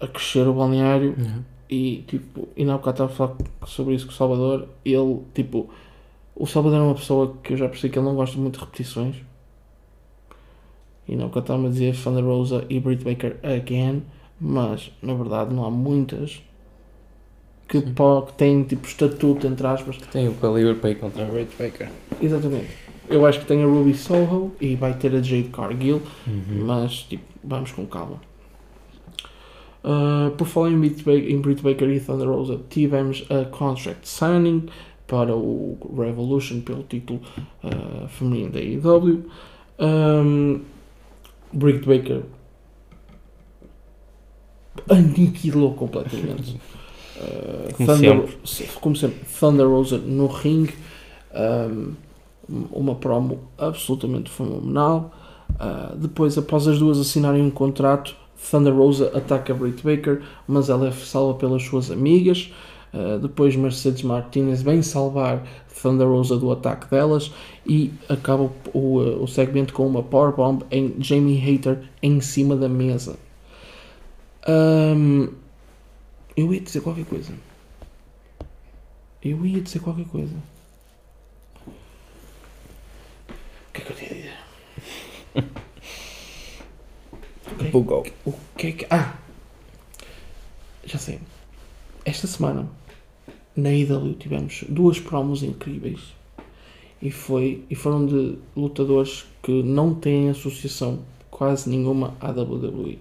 a crescer o balneário uhum. e tipo, e na época estava a falar sobre isso com o Salvador, ele tipo, o Salvador é uma pessoa que eu já percebi que ele não gosta muito de repetições. E não época eu estava a dizer Thunder Rosa e Britt Baker again, mas na verdade não há muitas que, pó- que têm tipo estatuto, entre aspas. Tem o calibre para ir contra o Great Baker. Exatamente. Eu acho que tem a Ruby Soho e vai ter a Jade Cargill. Uhum. Mas, tipo, vamos com calma. Uh, por falar em Britt, Baker, em Britt Baker e Thunder Rosa, tivemos a contract signing para o Revolution pelo título uh, feminino da AEW. Um, Britt Baker aniquilou completamente. Uh, Como Thunder, como sempre, Thunder Rosa no ringue. Um, uma promo absolutamente fenomenal. Uh, depois, após as duas assinarem um contrato, Thunder Rosa ataca Britt Baker, mas ela é salva pelas suas amigas. Uh, depois, Mercedes Martinez vem salvar Thunder Rosa do ataque delas e acaba o, o segmento com uma powerbomb em Jamie Hater em cima da mesa. Um, eu ia dizer qualquer coisa. Eu ia dizer qualquer coisa. O que é que eu tinha a dizer? Bugou. O que é que. Ah! Já sei. Esta semana na IW tivemos duas promos incríveis e, foi, e foram de lutadores que não têm associação quase nenhuma à WWE.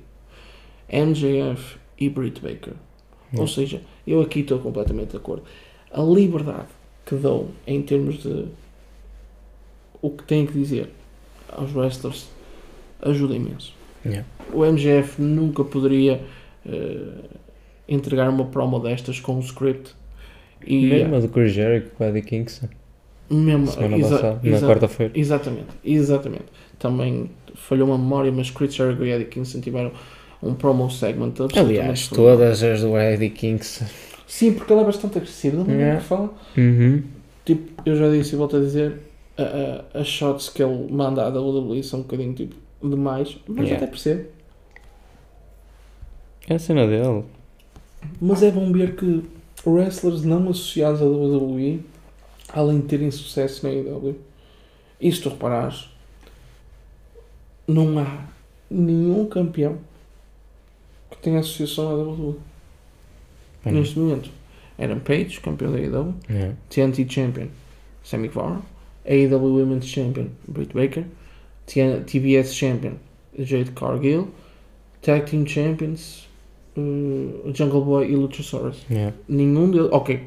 MJF e Britt Baker. Ou seja, eu aqui estou completamente de acordo. A liberdade que dão em termos de o que têm que dizer aos wrestlers ajuda imenso. Yeah. O MGF nunca poderia uh, entregar uma promo destas com um script. E, Mesmo a do Chris Jericho com Eddie Kingston. mesmo, Semana exa- passada, na exa- quarta-feira. Exatamente, exatamente. Também falhou uma memória, mas Chris Jericho e Eddie Kingston tiveram um promo segment Aliás, todas as do Eddie Kingston. Sim, porque ele é bastante agressivo, não é Yeah. que fala. Uhum. Tipo, eu já disse e volto a dizer, as shots que ele manda à WWE são um bocadinho tipo demais, mas Yeah. até percebo. É a cena dele. Mas é bom ver que wrestlers não associados à WWE, além de terem sucesso na AEW, e se tu reparares, não há nenhum campeão que tenha associação à WWE. Bem, Neste momento, Adam Page, campeão da AEW. TNT Champion, Sammy Guevara, AEW Women's Champion, Britt Baker, TBS Champion, Jade Cargill, Tag Team Champions, uh, Jungle Boy e Luchasaurus. Yeah. Nenhum deles. Ok,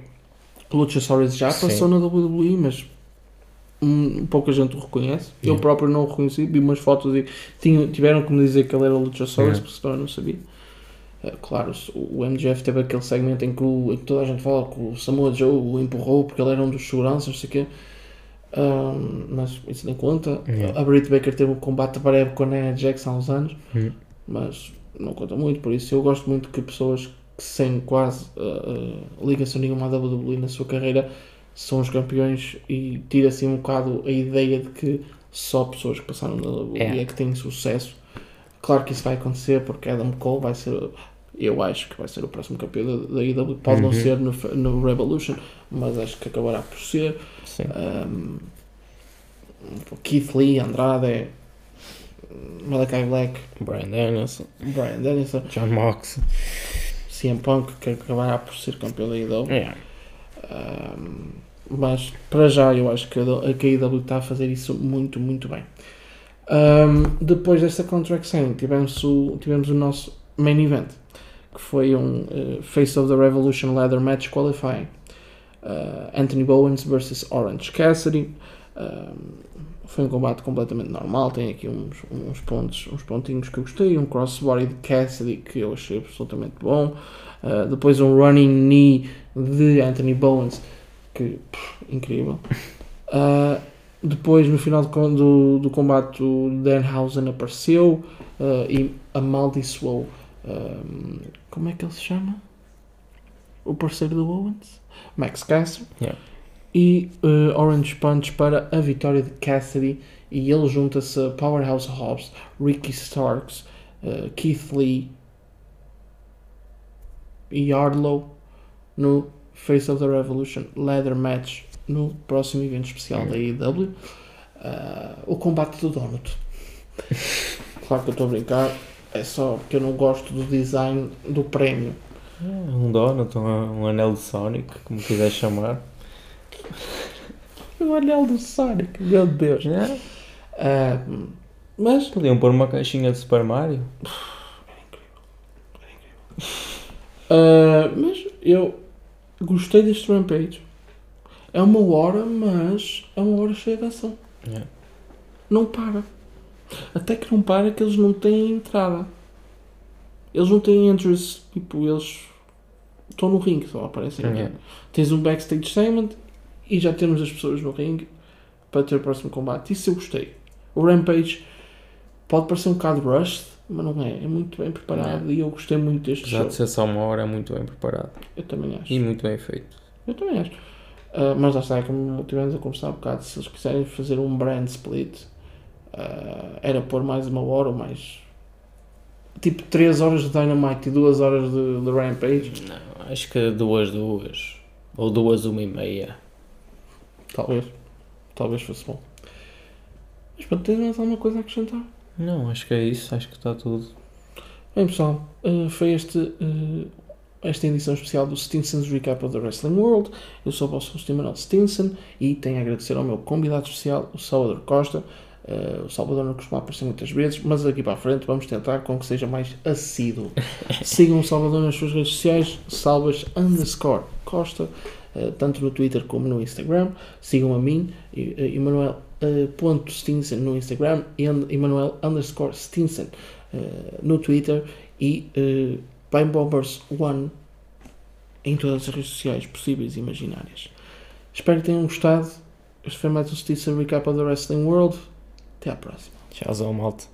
Luchasaurus já Sim. passou na WWE, mas hum, pouca gente o reconhece. Eu Yeah. próprio não o reconheci, vi umas fotos e tinham, tiveram que me dizer que ele era Luchasaurus, Yeah. porque senão eu não sabia. Eh, claro, o MGF teve aquele segmento em que, o- em que toda a gente fala que o Samoa Joe o empurrou porque ele era um dos seguranças, não sei o quê. Ahm, mas isso nem conta. Yeah. A Britt Baker teve um combate breve com a Nia Jax há uns anos, Uhum. mas não conta muito. Por isso, eu gosto muito que pessoas que sem quase ah, ligação nenhuma à WWE na sua carreira são os campeões e tira assim um bocado a ideia de que só pessoas que passaram na WWE É. é que têm sucesso. Claro que isso vai acontecer porque Adam Cole vai ser, eu acho que vai ser o próximo campeão da, IW. Pode não Uhum. ser no, no Revolution, mas acho que acabará por ser. Sim. Um, Keith Lee, Andrade, Malachi Black, Brian Danielson, Brian Danielson, John Mox. CM Punk, que acabará por ser campeão da IW. Yeah. Um, mas para já eu acho que a, IW está a fazer isso muito, muito bem. Um, depois desta contract tivemos o, tivemos o nosso main event, que foi um uh, Face of the Revolution Ladder Match Qualifying. Uh, Anthony Bowens versus Orange Cassidy. Um, foi um combate completamente normal. Tem aqui uns, uns pontos, uns pontinhos que eu gostei. Um crossbody de Cassidy que eu achei absolutamente bom. Depois um running knee de Anthony Bowens que pff, incrível. Depois no final do, do combate o Danhausen apareceu uh, e amaldiçoou um, como é que ele se chama? O parceiro do Owens? Max Caster Yeah. e uh, Orange Punch para a vitória de Cassidy e ele junta-se a Powerhouse Hobbs, Ricky Starks, uh, Keith Lee e Yardlow no Face of the Revolution Leather Match no próximo evento especial da AEW. Uh, o combate do Donut. claro que eu estou a brincar, é só porque eu não gosto do design do prémio. Um donut, um, um anel de Sonic, como quiser chamar. O anel do Sonic, meu Deus. Yeah. Uh, mas Podiam pôr uma caixinha de Super Mario. Uh, mas eu gostei deste Rampage. É uma hora, mas é uma hora cheia de ação. Yeah. Não para. Até que não para que eles não têm entrada. Eles não têm entrance. Tipo, eles estão no ringue, só aparecem. Yeah. Tens um backstage segment e já temos as pessoas no ringue. para ter o próximo combate. Isso eu gostei. O Rampage pode parecer um bocado rushed, mas não é. É muito bem preparado e eu gostei muito deste Apesar show. de ser só uma hora, é muito bem preparado. Eu também acho. E muito bem feito. Eu também acho. Ah, mas lá está, é como tivemos a conversar um bocado, se eles quiserem fazer um brand split, ah, era pôr mais uma hora ou mais. Tipo 3 horas de Dynamite e 2 horas de, de Rampage. Não, acho que duas, duas. Ou duas, uma e meia. Talvez. Talvez fosse bom. Mas pronto, tens mais alguma coisa a acrescentar? Não, acho que é isso. Acho que está tudo. Bem pessoal, ah, foi este, ah, esta edição especial do Stinson's Recap of the Wrestling World. Eu sou o vosso host Emanuel Stinson e tenho a agradecer ao meu convidado especial, o Salvador Costa. Ah, o Salvador não costuma aparecer muitas vezes, mas daqui para a frente vamos tentar com que seja mais assíduo. Sigam o Salvador nas suas redes sociais, salvas underscore Costa, ah, tanto no Twitter como no Instagram. Sigam a mim, Emanuel ah, ponto Stinson no Instagram e Emanuel underscore Stinson no Twitter e uh, Pine Bombers One em todas as redes sociais possíveis e imaginárias. Espero que tenham gostado. Este foi mais um Stinson Recap of the Wrestling World. Até à próxima. Tchauzão, malta.